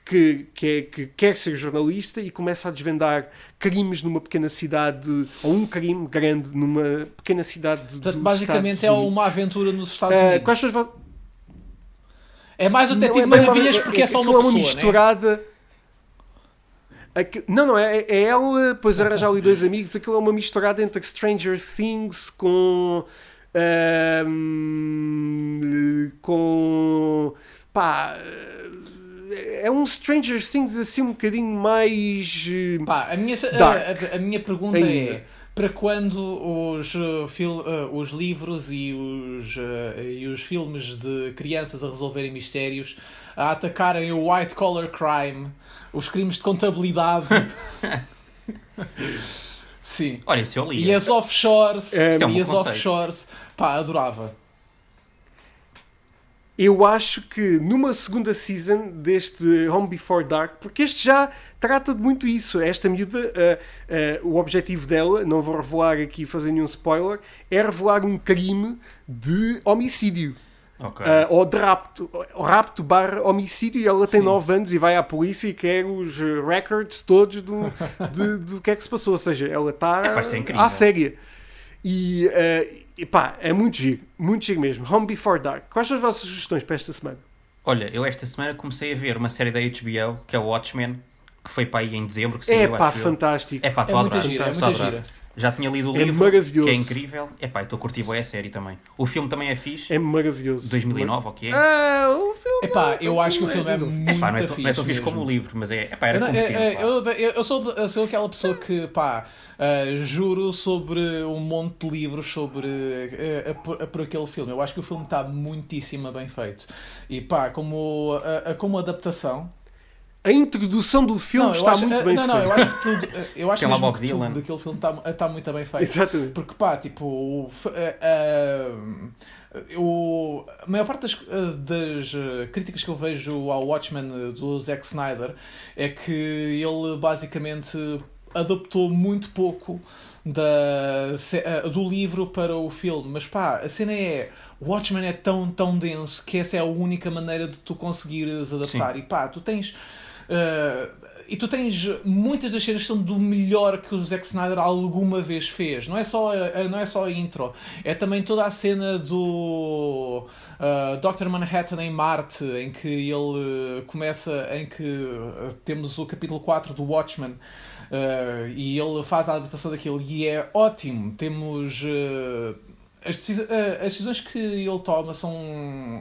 que, que, é, que, quer ser jornalista e começa a desvendar crimes numa pequena cidade, ou um crime grande numa pequena cidade. Portanto, basicamente é uma aventura nos Estados Unidos. Uh, quais. É mais o Detetive é Maravilhas porque é, é só uma pessoa, uma misturada. Né? Não, não, é, é ela, depois arranjar ali dois amigos, aquilo é uma misturada entre Stranger Things com com pá é um Stranger Things assim um bocadinho mais pá, a minha, a, a, minha pergunta ainda. é para quando os, uh, fil, uh, os livros e os, uh, e os filmes de crianças a resolverem mistérios a atacarem o white collar crime, os crimes de contabilidade. Sim. Olha, isso eu li. E as offshores, é, e as offshores Pá, adorava. Eu acho que numa segunda season deste Home Before Dark, porque este já trata de muito isso. Esta miúda, uh, uh, o objetivo dela, não vou revelar aqui fazer nenhum spoiler, é revelar um crime de homicídio. Okay. Uh, ou de rapto, rapto barra homicídio, e ela tem 9 anos e vai à polícia e quer os records todos do, de, do que é que se passou. Ou seja, ela está é, à séria. E, uh, e pá, é muito giro, muito giro mesmo. Home Before Dark. Quais são as vossas sugestões para esta semana? Olha, eu esta semana comecei a ver uma série da HBO que é o Watchmen, que foi para aí em dezembro. Que é pá, fantástico. É pá, estou é a adorar. Gira, é muito gira. Já tinha lido o é livro, maravilhoso. que é incrível. É pá, estou a curtir bem a série também. O filme também é fixe. É maravilhoso. 2009, ok? Ah, o filme. Epá, é eu acho que o filme é muito epá, não é, fixe. Não é tão fixe como o livro, mas é. Epá, era eu, não, é, eu, eu, eu, sou, eu sou aquela pessoa que, pá, uh, juro sobre um monte de livros sobre uh, uh, uh, por aquele filme. Eu acho que o filme está muitíssimo bem feito. E pá, como, uh, como adaptação a introdução do filme não, está acho, muito bem não, feita. Não, eu acho que tudo, eu acho que, que tudo daquele filme está, está muito bem feito. Exatamente. Porque pá, tipo, o, uh, o, a maior parte das, das, críticas que eu vejo ao Watchmen do Zack Snyder é que ele basicamente adaptou muito pouco da, do livro para o filme. Mas pá, a cena é. Watchmen é tão, tão denso que essa é a única maneira de tu conseguires adaptar. Sim. E pá, tu tens Uh, e tu tens muitas das cenas que são do melhor que o Zack Snyder alguma vez fez. Não é só a, não é só a intro, é também toda a cena do uh, eh, Dr. Manhattan em Marte, em que ele começa, em que temos o capítulo 4 do Watchmen. Uh, e ele faz a adaptação daquilo e é ótimo. Temos uh, as, decisões, eh, as decisões que ele toma são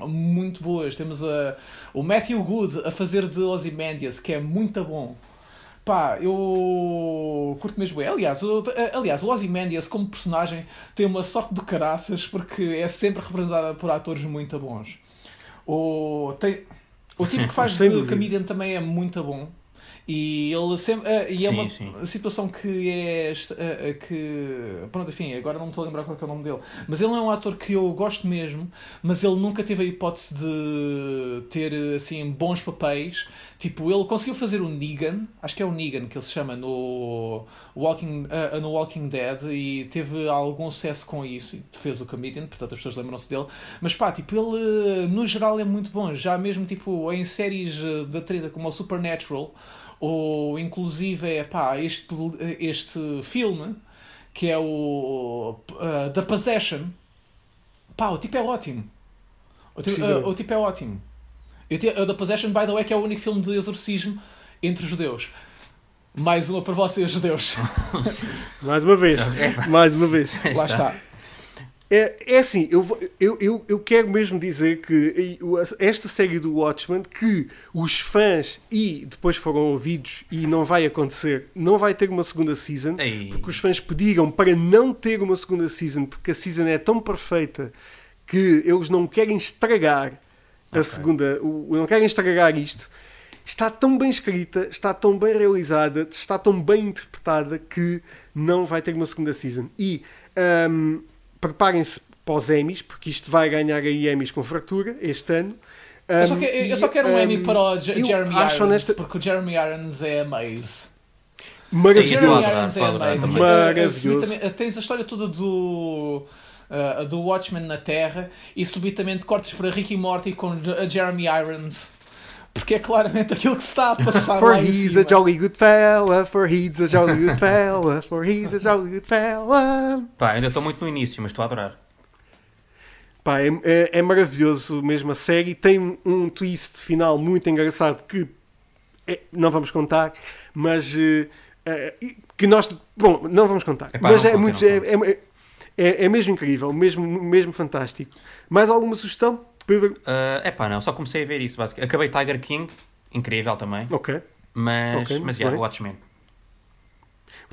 muito boas. Temos a, o Matthew Good a fazer de Ozymandias, que é muito bom. Pá, eu curto mesmo. Aliás, o, aliás, o Ozymandias como personagem tem uma sorte de caraças porque é sempre representada por atores muito bons. O, tem, o tipo que faz de comedian também é muito bom. E ele sempre. Uh, e é sim, é uma sim. situação que é. Uh, que. Pronto, enfim, agora não me estou a lembrar qual é o nome dele. Mas ele é um ator que eu gosto mesmo, mas ele nunca teve a hipótese de ter assim bons papéis. Tipo, ele conseguiu fazer o Negan, acho que é o Negan que ele se chama no Walking, uh, no Walking Dead e teve algum sucesso com isso. E fez o Comedian, portanto as pessoas lembram-se dele. Mas pá, tipo, ele no geral é muito bom. Já mesmo tipo em séries da treta como o Supernatural ou inclusive é pá, este, este filme que é o uh, The Possession. Pá, o tipo é ótimo. O tipo, uh, o tipo é ótimo. Eu te, uh, The Possession, by the way, que é o único filme de exorcismo entre judeus. Mais uma para vocês, judeus. Mais uma vez. Mais uma vez. Lá está. É, é assim, eu, eu, eu, eu quero mesmo dizer que esta série do Watchmen, que os fãs e depois foram ouvidos e não vai acontecer, não vai ter uma segunda season, Ei. porque os fãs pediram para não ter uma segunda season, porque a season é tão perfeita que eles não querem estragar a segunda, o, não querem estragar isto. Está tão bem escrita, está tão bem realizada, está tão bem interpretada que não vai ter uma segunda season. E hum, preparem-se para os Emmys, porque isto vai ganhar aí Emmys com fartura este ano. Eu só, que- eu e, só quero um hum, Emmy para o J- eu Jeremy acho Irons, honesta- porque o Jeremy Irons é a Maze. O Maravilhoso. Jeremy Irons é Maravilhoso. subitamente- Tens a história toda do. uh, do Watchmen na Terra e subitamente cortes para Ricky Morty com J- a Jeremy Irons porque é claramente aquilo que se está a passar For lá em he's cima. a jolly good fella, for he's a jolly good fella, for he's a jolly good fella. Pá, ainda estou muito no início, mas estou a adorar. Pá, é, é- é maravilhoso mesmo a série. Tem um twist final muito engraçado que é- não vamos contar, mas eh, eh, que nós. Bom, não vamos contar. Epá, mas é, contem, muito, é, é- é- é mesmo incrível, mesmo, mesmo fantástico. Mais alguma sugestão, Pedro? É pá, não, só comecei a ver isso. basicamente. Acabei Tiger King, incrível também. Ok. Mas, Ok, muito mas yeah, bem. Watchmen.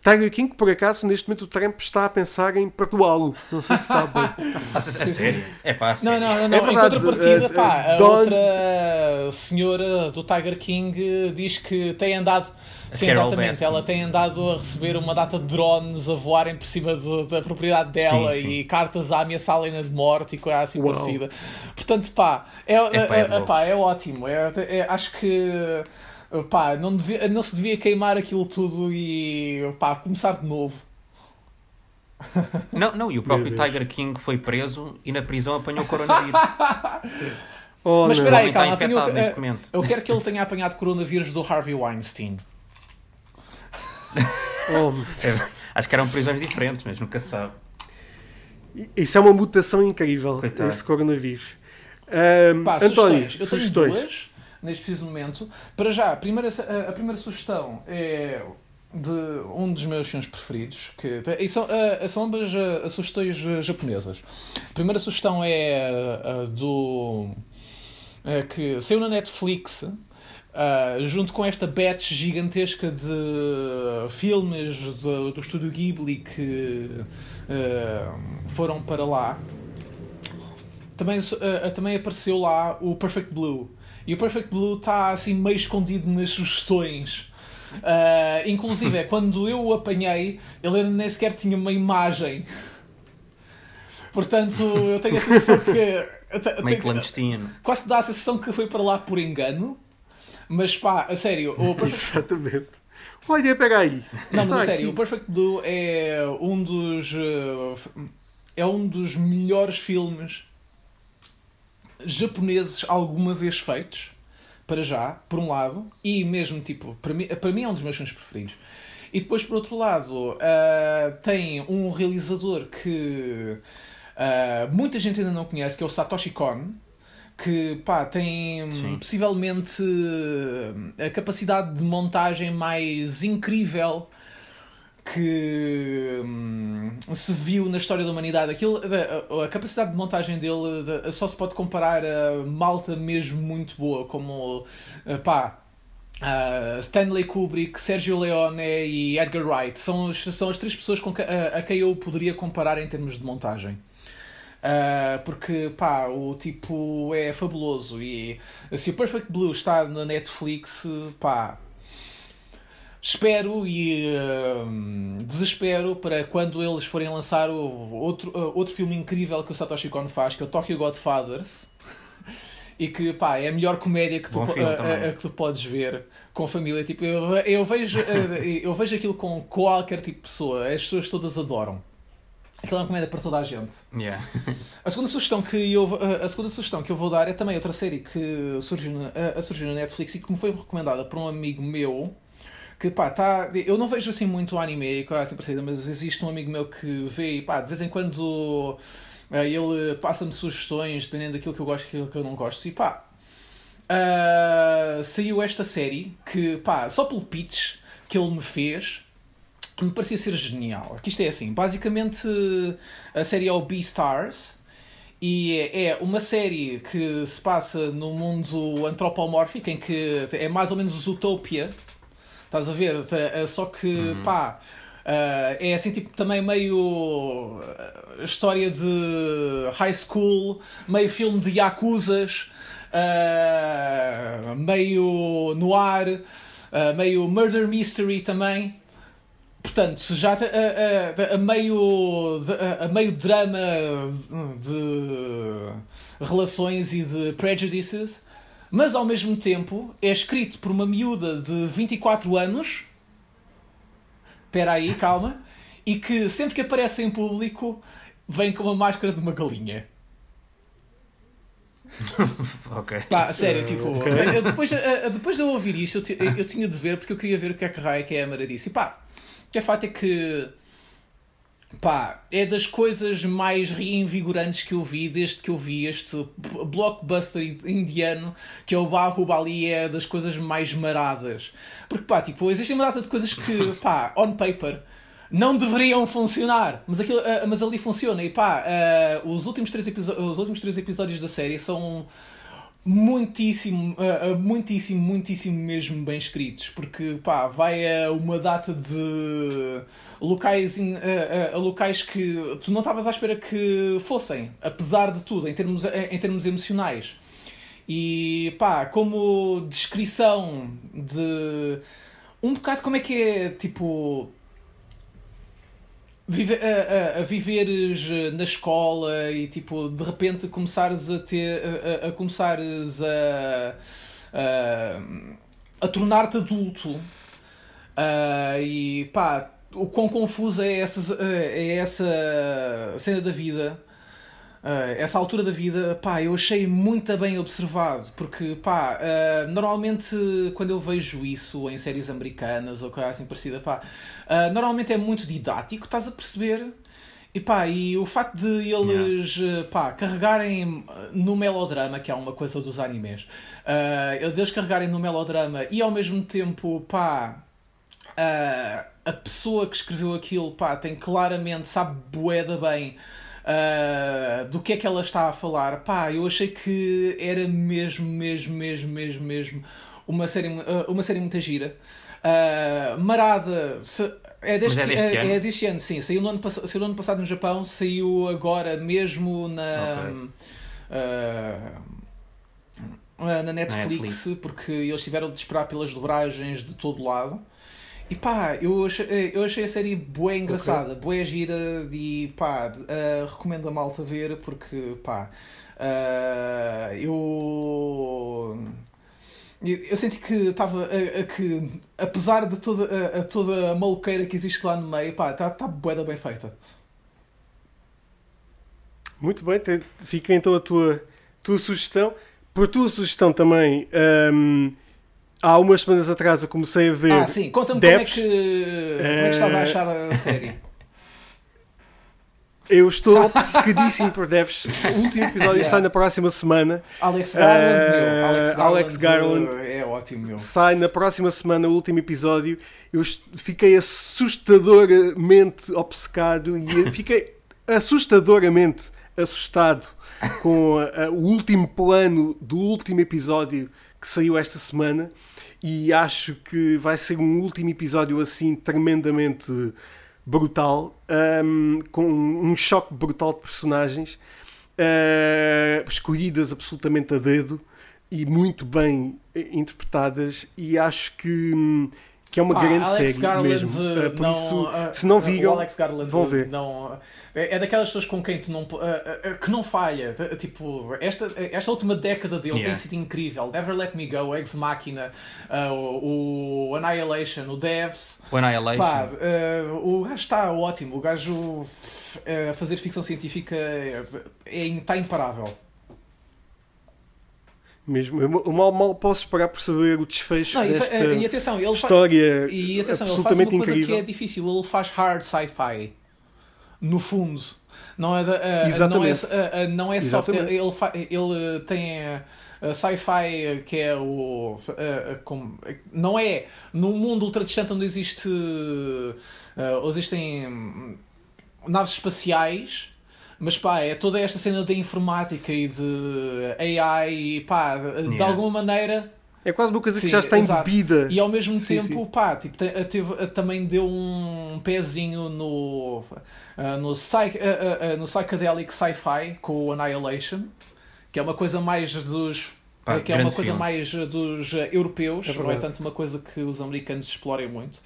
Tiger King, por acaso, neste momento o Trump está a pensar em perdoá-lo. Não sei se sabem. Ah, a, sério? É pá, Não, não, não, não. É em verdade, contrapartida, uh, uh, pá, a Don- outra senhora do Tiger King uh, diz que tem andado. Sim, Carol exatamente. Baskin. Ela tem andado a receber uma data de drones a voarem por cima de- da propriedade dela Sim, sim. e cartas a ameaçá-la de morte e coisa assim Uau. parecida. Portanto, pá, é, é é, é, pá, é ótimo. É, é- acho que. Pá, não, devia- não se devia queimar aquilo tudo e pá, começar de novo. Não, não, e o próprio. Tiger King foi preso e na prisão apanhou coronavírus. Oh, Mas espera aí, calma, infectado apanhou- neste eh, momento. Eu quero que ele tenha apanhado coronavírus do Harvey Weinstein. Oh, É, acho que eram prisões diferentes, mas nunca se sabe. Isso é uma mutação incrível, Coitado. esse coronavírus. Pá, António, sugestões. Eu sugestões. Neste preciso momento. Para já, a primeira, a, primeira sugestão é de um dos meus filmes preferidos. Que, e são, ah, são ambas ah, sugestões ah, japonesas. A primeira sugestão é ah, do. ah, que saiu na Netflix. ah, junto com esta batch gigantesca de filmes do, do estúdio Ghibli que ah, foram para lá, também, uh, também apareceu lá o Perfect Blue. E o Perfect Blue está assim meio escondido nas sugestões. Uh, inclusive, é quando eu o apanhei, ele ainda nem sequer tinha uma imagem. Portanto, eu tenho a sensação que. Meio clandestino. quase que dá a sensação que foi para lá por engano. Mas pá, a sério, o Perfect Exatamente. Olha, pega aí. Não, mas a sério, aqui. o Perfect Blue é um dos. f- É um dos melhores filmes japoneses alguma vez feitos. Para já, por um lado, e mesmo tipo, para mim, para mim é um dos meus filmes preferidos. E depois, por outro lado, uh, tem um realizador que uh, muita gente ainda não conhece, que é o Satoshi Kon, que pá, tem Sim. possivelmente a capacidade de montagem mais incrível que hum, se viu na história da humanidade. Aquilo, a, a capacidade de montagem dele de- só se pode comparar a malta mesmo muito boa, como uh, pá, Stanley Kubrick, Sergio Leone e Edgar Wright são, são as três pessoas com que- a, a quem eu poderia comparar em termos de montagem. Uh, porque pá, o tipo é fabuloso e se o Perfect Blue está na Netflix, pá, espero e hum, desespero para quando eles forem lançar o outro, uh, outro filme incrível que o Satoshi Kon faz, que é o Tokyo Godfathers. E que pá, é a melhor comédia que tu, po- filme a- a- a que tu podes ver com família. Tipo, eu, eu, vejo, eu vejo aquilo com qualquer tipo de pessoa, as pessoas todas adoram. Aquilo é uma comédia para toda a gente. Yeah. A segunda sugestão que eu, a segunda sugestão que eu vou dar é também outra série que surgiu na, a surgiu na Netflix e que me foi recomendada por um amigo meu que pá, tá, eu não vejo assim muito anime e assim parecida, mas existe um amigo meu que vê e pá, de vez em quando eh, ele passa-me sugestões dependendo daquilo que eu gosto e daquilo que eu não gosto. E pá, ah, saiu esta série que pá, só pelo pitch que ele me fez me parecia ser genial. Aqui isto é assim, basicamente a série é o Beastars e é é uma série que se passa no mundo antropomórfico em que é mais ou menos Zootopia. Estás a ver? Eh, Só que, pá, eh, é assim, tipo, também meio eh, história de high school, meio filme de Yakuzas, eh, meio noir, eh, meio murder mystery também. Portanto, já a, a- a meio, a, a meio drama de relações e de prejudices, mas ao mesmo tempo é escrito por uma miúda de 24 anos. Espera aí, calma. E que sempre que aparece em público vem com uma máscara de uma galinha. ok. Pá, sério, tipo, eu depois, a- a- depois de eu ouvir isto, eu, eu tinha de ver porque eu queria ver o que é que a Raia que é a Mara disse. E pá, o que é fato é que pá, é das coisas mais reinvigorantes que eu vi desde que eu vi este blockbuster indiano que é o Bahubali é das coisas mais maradas. Porque pá, tipo, existem uma data de coisas que, pá, on paper não deveriam funcionar, mas, aquilo, ah, mas ali funciona. E pá, ah, os, últimos três os últimos três episódios da série são muitíssimo, ah, ah, muitíssimo, muitíssimo mesmo bem escritos, porque pá, vai a uma data de locais, in- a, a- a locais que tu não estavas à espera que fossem, apesar de tudo, em termos, em termos emocionais. E pá, como descrição de um bocado como é que é tipo vive, a, a, a viveres eh, na escola e tipo de repente começares a ter a, a- começares a, a, tornar-te adulto Ah, e pá o quão confusa é essa, é essa cena da vida ah, essa altura da vida, pá, eu achei muito bem observado, porque, pá, ah, normalmente quando eu vejo isso em séries americanas ou coisa assim parecida, pá, ah, normalmente é muito didático, estás a perceber? E pá, e o facto de eles, eh, pá, carregarem no melodrama, que é uma coisa dos animes, eles carregarem no melodrama e ao mesmo tempo, pá, a pessoa que escreveu aquilo, pá, tem claramente, sabe boeda bem ah, do que é que ela está a falar. Pá, eu achei que era mesmo, mesmo, mesmo, mesmo, mesmo uma série, ah, uma série muito gira. Ah, Marada, se- é deste, é deste é, ano? é deste ano, sim. Saiu no ano, saiu no ano passado no Japão, saiu agora mesmo na. Ok. ah, ah, na Netflix, Netflix. porque eles tiveram de esperar pelas dobragens de todo lado. E pá, eu achei, eu achei a série bué engraçada, bué gira e pá, ah, recomendo a malta ver porque pá, ah, eu. Eu senti que estava que, apesar de toda a, a toda a maluqueira que existe lá no meio, pá, está tá bué da bem feita. Muito bem, te- fica então a tua, tua sugestão. Por tua sugestão também, hum, há umas semanas atrás eu comecei a ver. Ah, sim, conta-me como é, que, como é que estás a achar a série. Eu estou obcecadíssimo por Devs. O último episódio Yeah. sai na próxima semana. Alex Garland, Eh, meu. Alex Garland, Garland. eh, é ótimo, meu. Sai na próxima semana o último episódio. Eu fiquei assustadoramente obcecado e fiquei assustadoramente assustado com a- a- o último plano do último episódio que saiu esta semana. E acho que vai ser um último episódio assim tremendamente brutal, hum, com um choque brutal de personagens, eh, escolhidas absolutamente a dedo e muito bem interpretadas. E acho que, hum, que é uma Pá, grande Alex série Garland, mesmo. Eh, por não, isso, eh, se não Garland vão ver. Não, é, é daquelas pessoas com quem tu não. que não falha. Tipo, esta, esta última década dele Yeah. tem sido incrível. Never Let Me Go, Ex Machina, o, o Annihilation, o Devs. O Annihilation. Pá, o gajo está ótimo. O gajo a fazer ficção científica é, é, está imparável. Mesmo. Eu mal, mal posso esperar por saber o desfecho Não, e, desta e atenção, ele história E atenção, ele faz absolutamente uma coisa incrível. que é difícil, ele faz hard sci-fi. No fundo. Não é, da, ah, não é, Exatamente. ah, ah, não é. Exatamente. Ele, fa- ele tem sci-fi que é o. como- não é num mundo ultra distante onde existe. existem hum, naves espaciais. Mas pá, é toda esta cena da informática e de AI e pá, de Yeah. alguma maneira É quase uma coisa Sim, que já está exato. embebida. e ao mesmo Sim, tempo, sim. pá, tipo, te- teve- também deu um pezinho no, ah, no, psych, ah, ah, no psychedelic sci-fi com o Annihilation, que é uma coisa mais dos. Pá, que é uma coisa filme. mais dos europeus, É não é tanto uma coisa que os americanos explorem muito.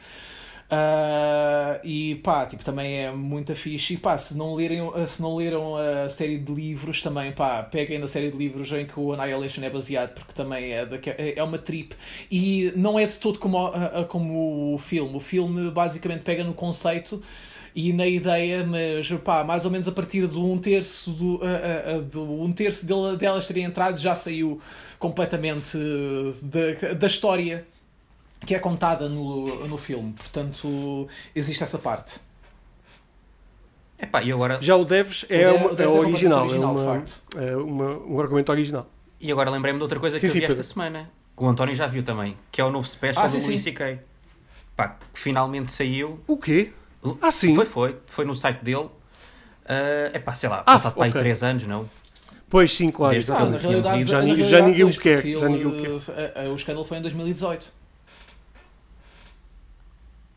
Ah, e pá, tipo, também é muito fixe. E pá, se não, lerem, se não leram a série de livros, também pá, peguem na série de livros em que o Annihilation é baseado, porque também é, daque- é uma trip. E não é de todo como, a- a- como o filme. O filme basicamente pega no conceito e na ideia, mas pá, mais ou menos a partir de um terço, do, a- a- do um terço dela- delas terem entrado, já saiu completamente da, da história que é contada no, no filme. Portanto, existe essa parte. Epá, e agora, Já o Devs é, O uma- Devs é é original, original, é, de uma, facto. é uma- um argumento original. e agora lembrei-me de outra coisa Sim, que sim, eu vi esta Pedro. semana, que o António já viu também, que é o novo special Ah, do sim, Louis. C.K. Pá, que finalmente saiu. O quê? Ah, sim. Foi, foi. Foi no site dele. É epá, sei lá, Ah, passado para aí ok. 3 anos, não? Pois sim, claro. Desde Ah, na realidade, já, na ninguém- já realidade, ninguém o quer. Já ele- ninguém o quer. o escândalo foi em 2018.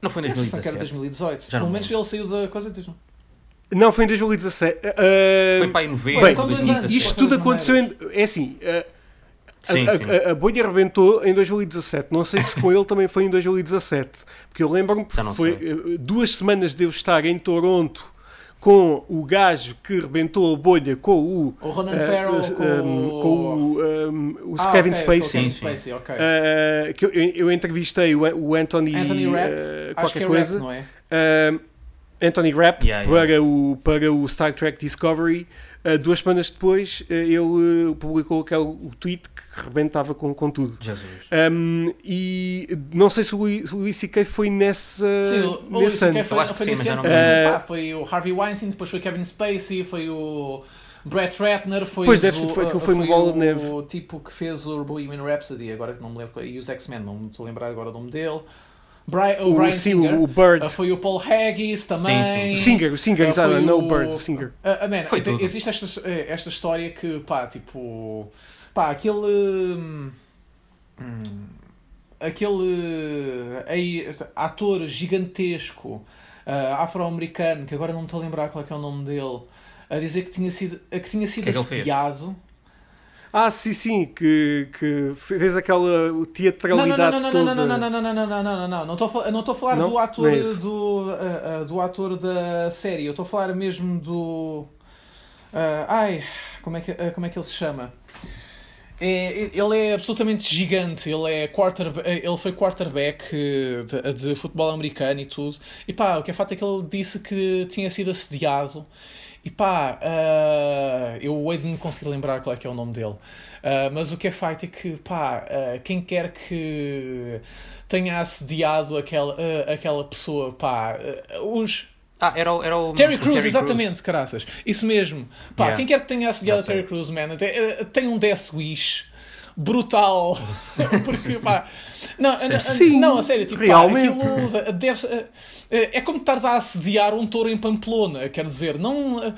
Não foi em Tinha a sensação que era 2017. 2018. Já não Pelo me menos ele saiu da coisa diz Não, foi em 2017. Ah, Foi para em novembro Bem, então. 2017. isto tudo aconteceu em. É assim. a- Sim, a, sim. a- a bolha arrebentou em 2017. Não sei se com ele também foi em 2017. Porque eu lembro-me não que foi sei. eh, duas semanas de eu estar em Toronto com o gajo que rebentou a bolha com o. O Ronan eh, Farrell eh, com, um, com o, um, o Ah, Kevin ok, Spacey. Kevin. Spacey, ok. Uh, que eu, eu entrevistei o, o Anthony, Anthony Rapp, uh, Acho qualquer que é coisa. rap, não é? Uh, Anthony Rapp Yeah, para, yeah. O, para o Star Trek Discovery. Uh, duas semanas depois, uh, ele uh, publicou aquele, o tweet rebentava com, com tudo. Jesus. Um, e não sei se o Louis- o C.K. foi nessa, Sim, o- o Louis nesse C.K. foi, que foi sim. Pá, Foi o Harvey Weinstein, depois foi Kevin Spacey, foi o Brett Ratner, foi, Pois, deve o, ser- foi uh, foi bola de neve. o tipo que fez o Bohemian Rhapsody, agora que não me lembro, e os X-Men, não me estou a lembrar agora o nome dele. Brian, o, O, Brian sim, Singer. o Bird. Uh, foi o Paul Haggis também. O Singer, o Singer, Uh, exato, foi não o- o Bird, o Singer. Ah, ah, man, Foi te- tudo. existe esta, eh, esta história que, pá, tipo. Pá, aquele. hum, hum, aquele aí, ator gigantesco ah, afro-americano, que agora não me estou a lembrar qual é, que é o nome dele, a dizer que tinha sido, que tinha sido que é assediado. Ah, sim, sim, que, que fez aquela Não, não, teatralidade não, não, não, toda. não, não, não, não, não, não, não, não, não, não estou a falar, não estou a falar Não? do ator Não é do, ah, ah, do ator da série, eu estou a falar mesmo do ah, ai, como é que ah, como é que ele se chama? É, ele é absolutamente gigante, ele é quarterback, ele foi quarterback eh, de, de futebol americano e tudo. E pá, o que é fato é que ele disse que tinha sido assediado. E pá, ah, eu hei de me conseguir lembrar qual é que é o nome dele. Ah, mas o que é facto é que, pá, ah, quem quer que tenha assediado aquela, aquela pessoa, pá, os, Ah, era o. Era o Terry Crews, exatamente, caraças. Isso mesmo. Pá, Yeah. quem quer que tenha assediado a Terry. Crews, man, tem, eh, tem um Death Wish brutal. Porque, pá. Não, não, Sim, não, a sério, tipo, realmente. pá, aquilo deve, eh, eh, é como estares a assediar um touro em Pamplona, quer dizer, não. eh,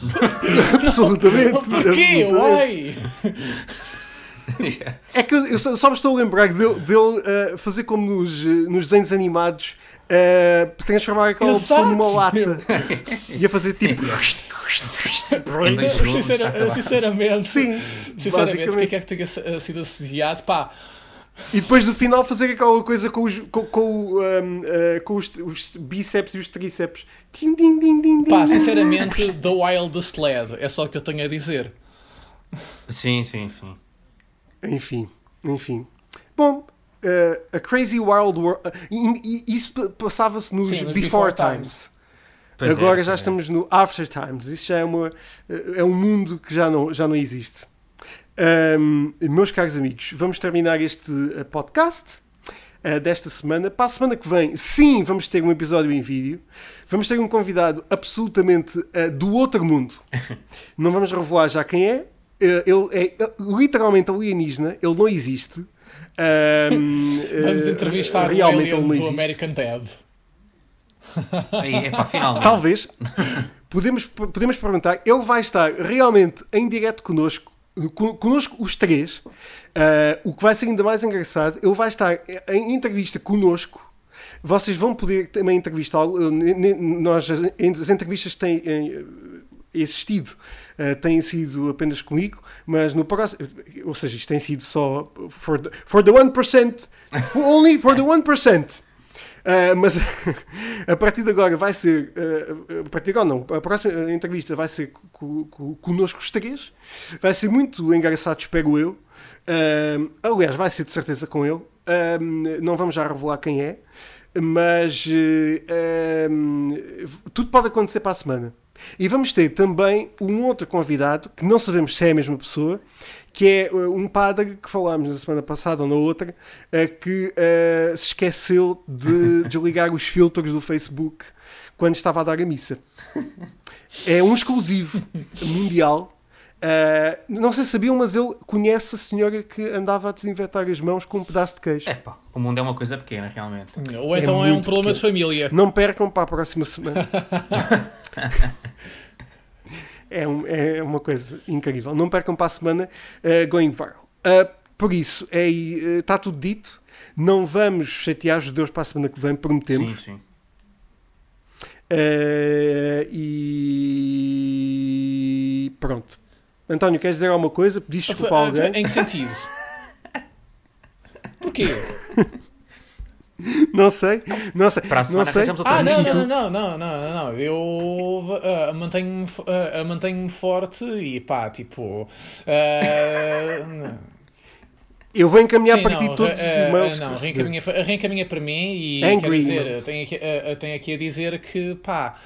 Absolutamente. Porquê? absolutamente. Uai! É que eu, eu só, me estou a lembrar dele, dele eh, fazer como nos, eh, nos desenhos animados, eh, transformar aquela pessoa numa lata e a fazer tipo. Sincera- está acabado. sinceramente, Sim, sinceramente, quem basicamente. quer que tenha eh, sido assediado, pá. E depois do final fazer aquela coisa com os, com, com, o, ahm, eh, com os, os bíceps e os tríceps. Tim, din, din, din, din, Pá, sinceramente, The Wildest Lad, é só o que eu tenho a dizer. Sim, sim, sim. Enfim, enfim. Bom, eh, a Crazy Wild World. eh, e- e- isso pa- passava-se nos, Sim, nos Before, Before Times. Pois Agora é, já é. estamos no After Times. Isso já é, uma, é um mundo que já não, já não existe. Ahm, meus caros amigos, vamos terminar este eh, podcast eh, desta semana. Para a semana que vem, sim, vamos ter um episódio em vídeo. Vamos ter um convidado absolutamente eh, do outro mundo. Não vamos revelar já quem é. Eh, ele é eh, literalmente alienígena. Ele não existe. Ahm, Vamos eh, entrevistar o realmente alien ele não do existe. American Dad. Aí, é pá, finalmente. Talvez. Podemos, podemos perguntar. Ele vai estar realmente em direto connosco, con- connosco os três. Ah, o que vai ser ainda mais engraçado, ele vai estar em entrevista connosco. Vocês vão poder também entrevistá-lo. Nós, as, as entrevistas têm existido, eh, têm sido apenas comigo, mas no próximo. Ou seja, isto tem sido só for the, for the 1%. For only for the 1%. Uh, mas a partir de agora vai ser. uh, a partir de agora não. A próxima entrevista vai ser co- co- conosco os três. Vai ser muito engraçado, espero eu. Uh, aliás, vai ser de certeza com ele. Não vamos já revelar quem é. Mas tudo pode acontecer para a semana. E vamos ter também um outro convidado, que não sabemos se é a mesma pessoa, que é uh, um padre que falámos na semana passada ou na outra, uh, que uh, se esqueceu de desligar os filtros do Facebook quando estava a dar a missa. É um exclusivo mundial. Uh, não sei se sabiam, mas ele conhece a senhora que andava a desinfetar as mãos com um pedaço de queijo. É pá, o mundo é uma coisa pequena, realmente. Ou então é, um muito problema de pequeno. família. Não percam para a próxima semana. é, um- é uma coisa incrível. Não percam para a semana uh, Going Viral. Uh, por isso, é, uh, está tudo dito. Não vamos chatear os judeus para a semana que vem, prometemos. Sim, sim. Uh, e pronto. António, queres dizer alguma coisa? Pediste desculpa a alguém? Em que sentido? Porquê? Não sei. Não sei. Para a não sei. Ah, não, não, não, não, não, não, não. Eu ah, mantenho-me ah, mantenho-me forte e pá, tipo. ah, Eu vou encaminhar sim, para ti não, todos os ah, e-mails. ah, Não, reencaminha, reencaminha para mim e Angry quero dizer, tenho aqui, ah, ah, tenho aqui a dizer que pá.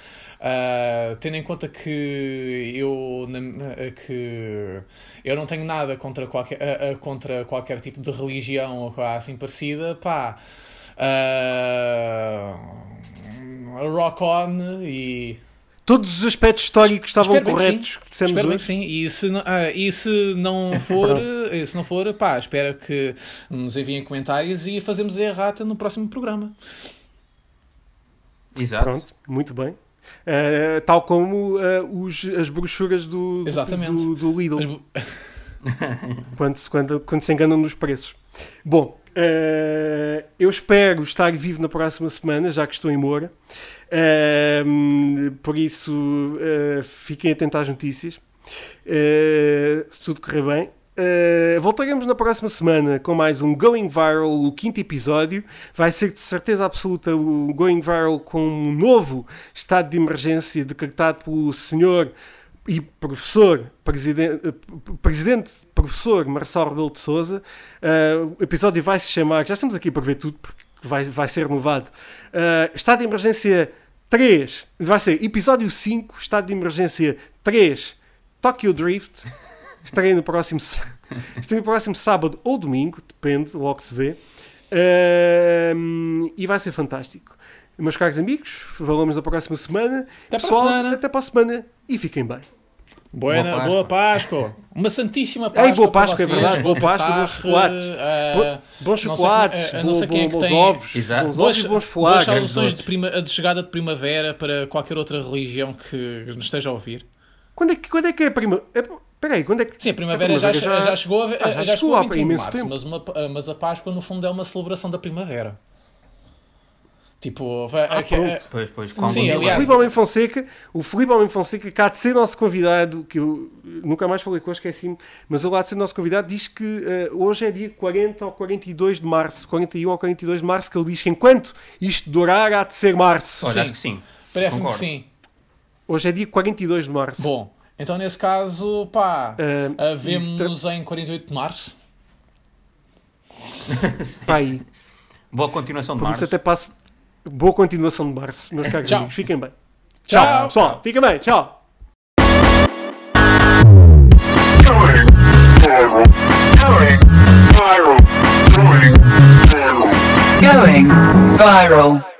Ah, tendo em conta que eu na- que eu não tenho nada contra qualquer, ah, ah, contra qualquer tipo de religião ou coisa assim parecida, pá, rock on e Todos os aspectos históricos estavam Espero que corretos sim. que dissemos Espero bem hoje. que sim. E se não, ah, e se não for, se não for, pá, espero que nos enviem comentários e fazemos a errata no próximo programa. Exato. Pronto, muito bem. Uh, tal como uh, os, as brochuras do, do- do, do Lidl, Mas- quando, se- quando, quando se enganam nos preços. Bom, uh, eu espero estar vivo na próxima semana, já que estou em Moura. Uh, por isso, uh, fiquem atentos às notícias. Uh, se tudo correr bem. Uh, voltaremos na próxima semana com mais um Going Viral, o quinto episódio. Vai ser de certeza absoluta o Going Viral com um novo estado de emergência decretado pelo senhor e professor, presidente, eh, presidente professor Marcelo Rebelo de Souza. Uh, o episódio vai se chamar, já estamos aqui para ver tudo porque vai, vai ser renovado. Uh, estado de emergência 3, vai ser episódio 5, estado de emergência 3, Tokyo Drift. Estarei no próximo, estarei no próximo sábado ou domingo, depende, logo se vê. Ahm, e vai ser fantástico. Meus caros amigos, falamos na próxima semana. Até para a Pessoal, semana. Até para a semana e fiquem bem. Buena, Boa boa, Páscoa. Páscoa. Uma santíssima Páscoa. Ei, boa Páscoa, é verdade. Boa Bom Páscoa, bons chocolates. ah, Bons chocolates, a não sei bom- quem é que bons tem- ovos, Exato. bons Boas, ovos e bons boas flagos. saudações de, prima, de chegada de primavera para qualquer outra religião que nos esteja a ouvir. Quando é que, quando é, que é a prima... É, peraí, quando é que... Sim, a primavera, já, primavera já, já- chegou, a, Ah, já já, chegou chegou a há 21 de imenso março, tempo. mas, uma, mas a Páscoa no fundo é uma celebração da primavera. Tipo, vai- Ah, é que- é- pronto. Pois, pois, com Sim, O aliás- Filipe Homem Fonseca, o Filipe Homem Fonseca, cá de ser nosso convidado, que eu nunca mais falei com ele, esqueci-me, mas ele lá de ser nosso convidado, diz que eh, hoje é dia 40 ou 42 de março, 41 ou 42 de março, que ele diz que enquanto isto durar, há de ser março. Olha, Sim. acho que sim. Parece-me que sim. Hoje é dia 42 de março. Bom, então, nesse caso, pá, uh, vemos-nos em 48 de março. pá aí. Boa continuação de Por março. até passo. Boa continuação de março, meus caros amigos. Fiquem bem. Tchau, tchau pessoal. Fiquem bem. Tchau. Going viral.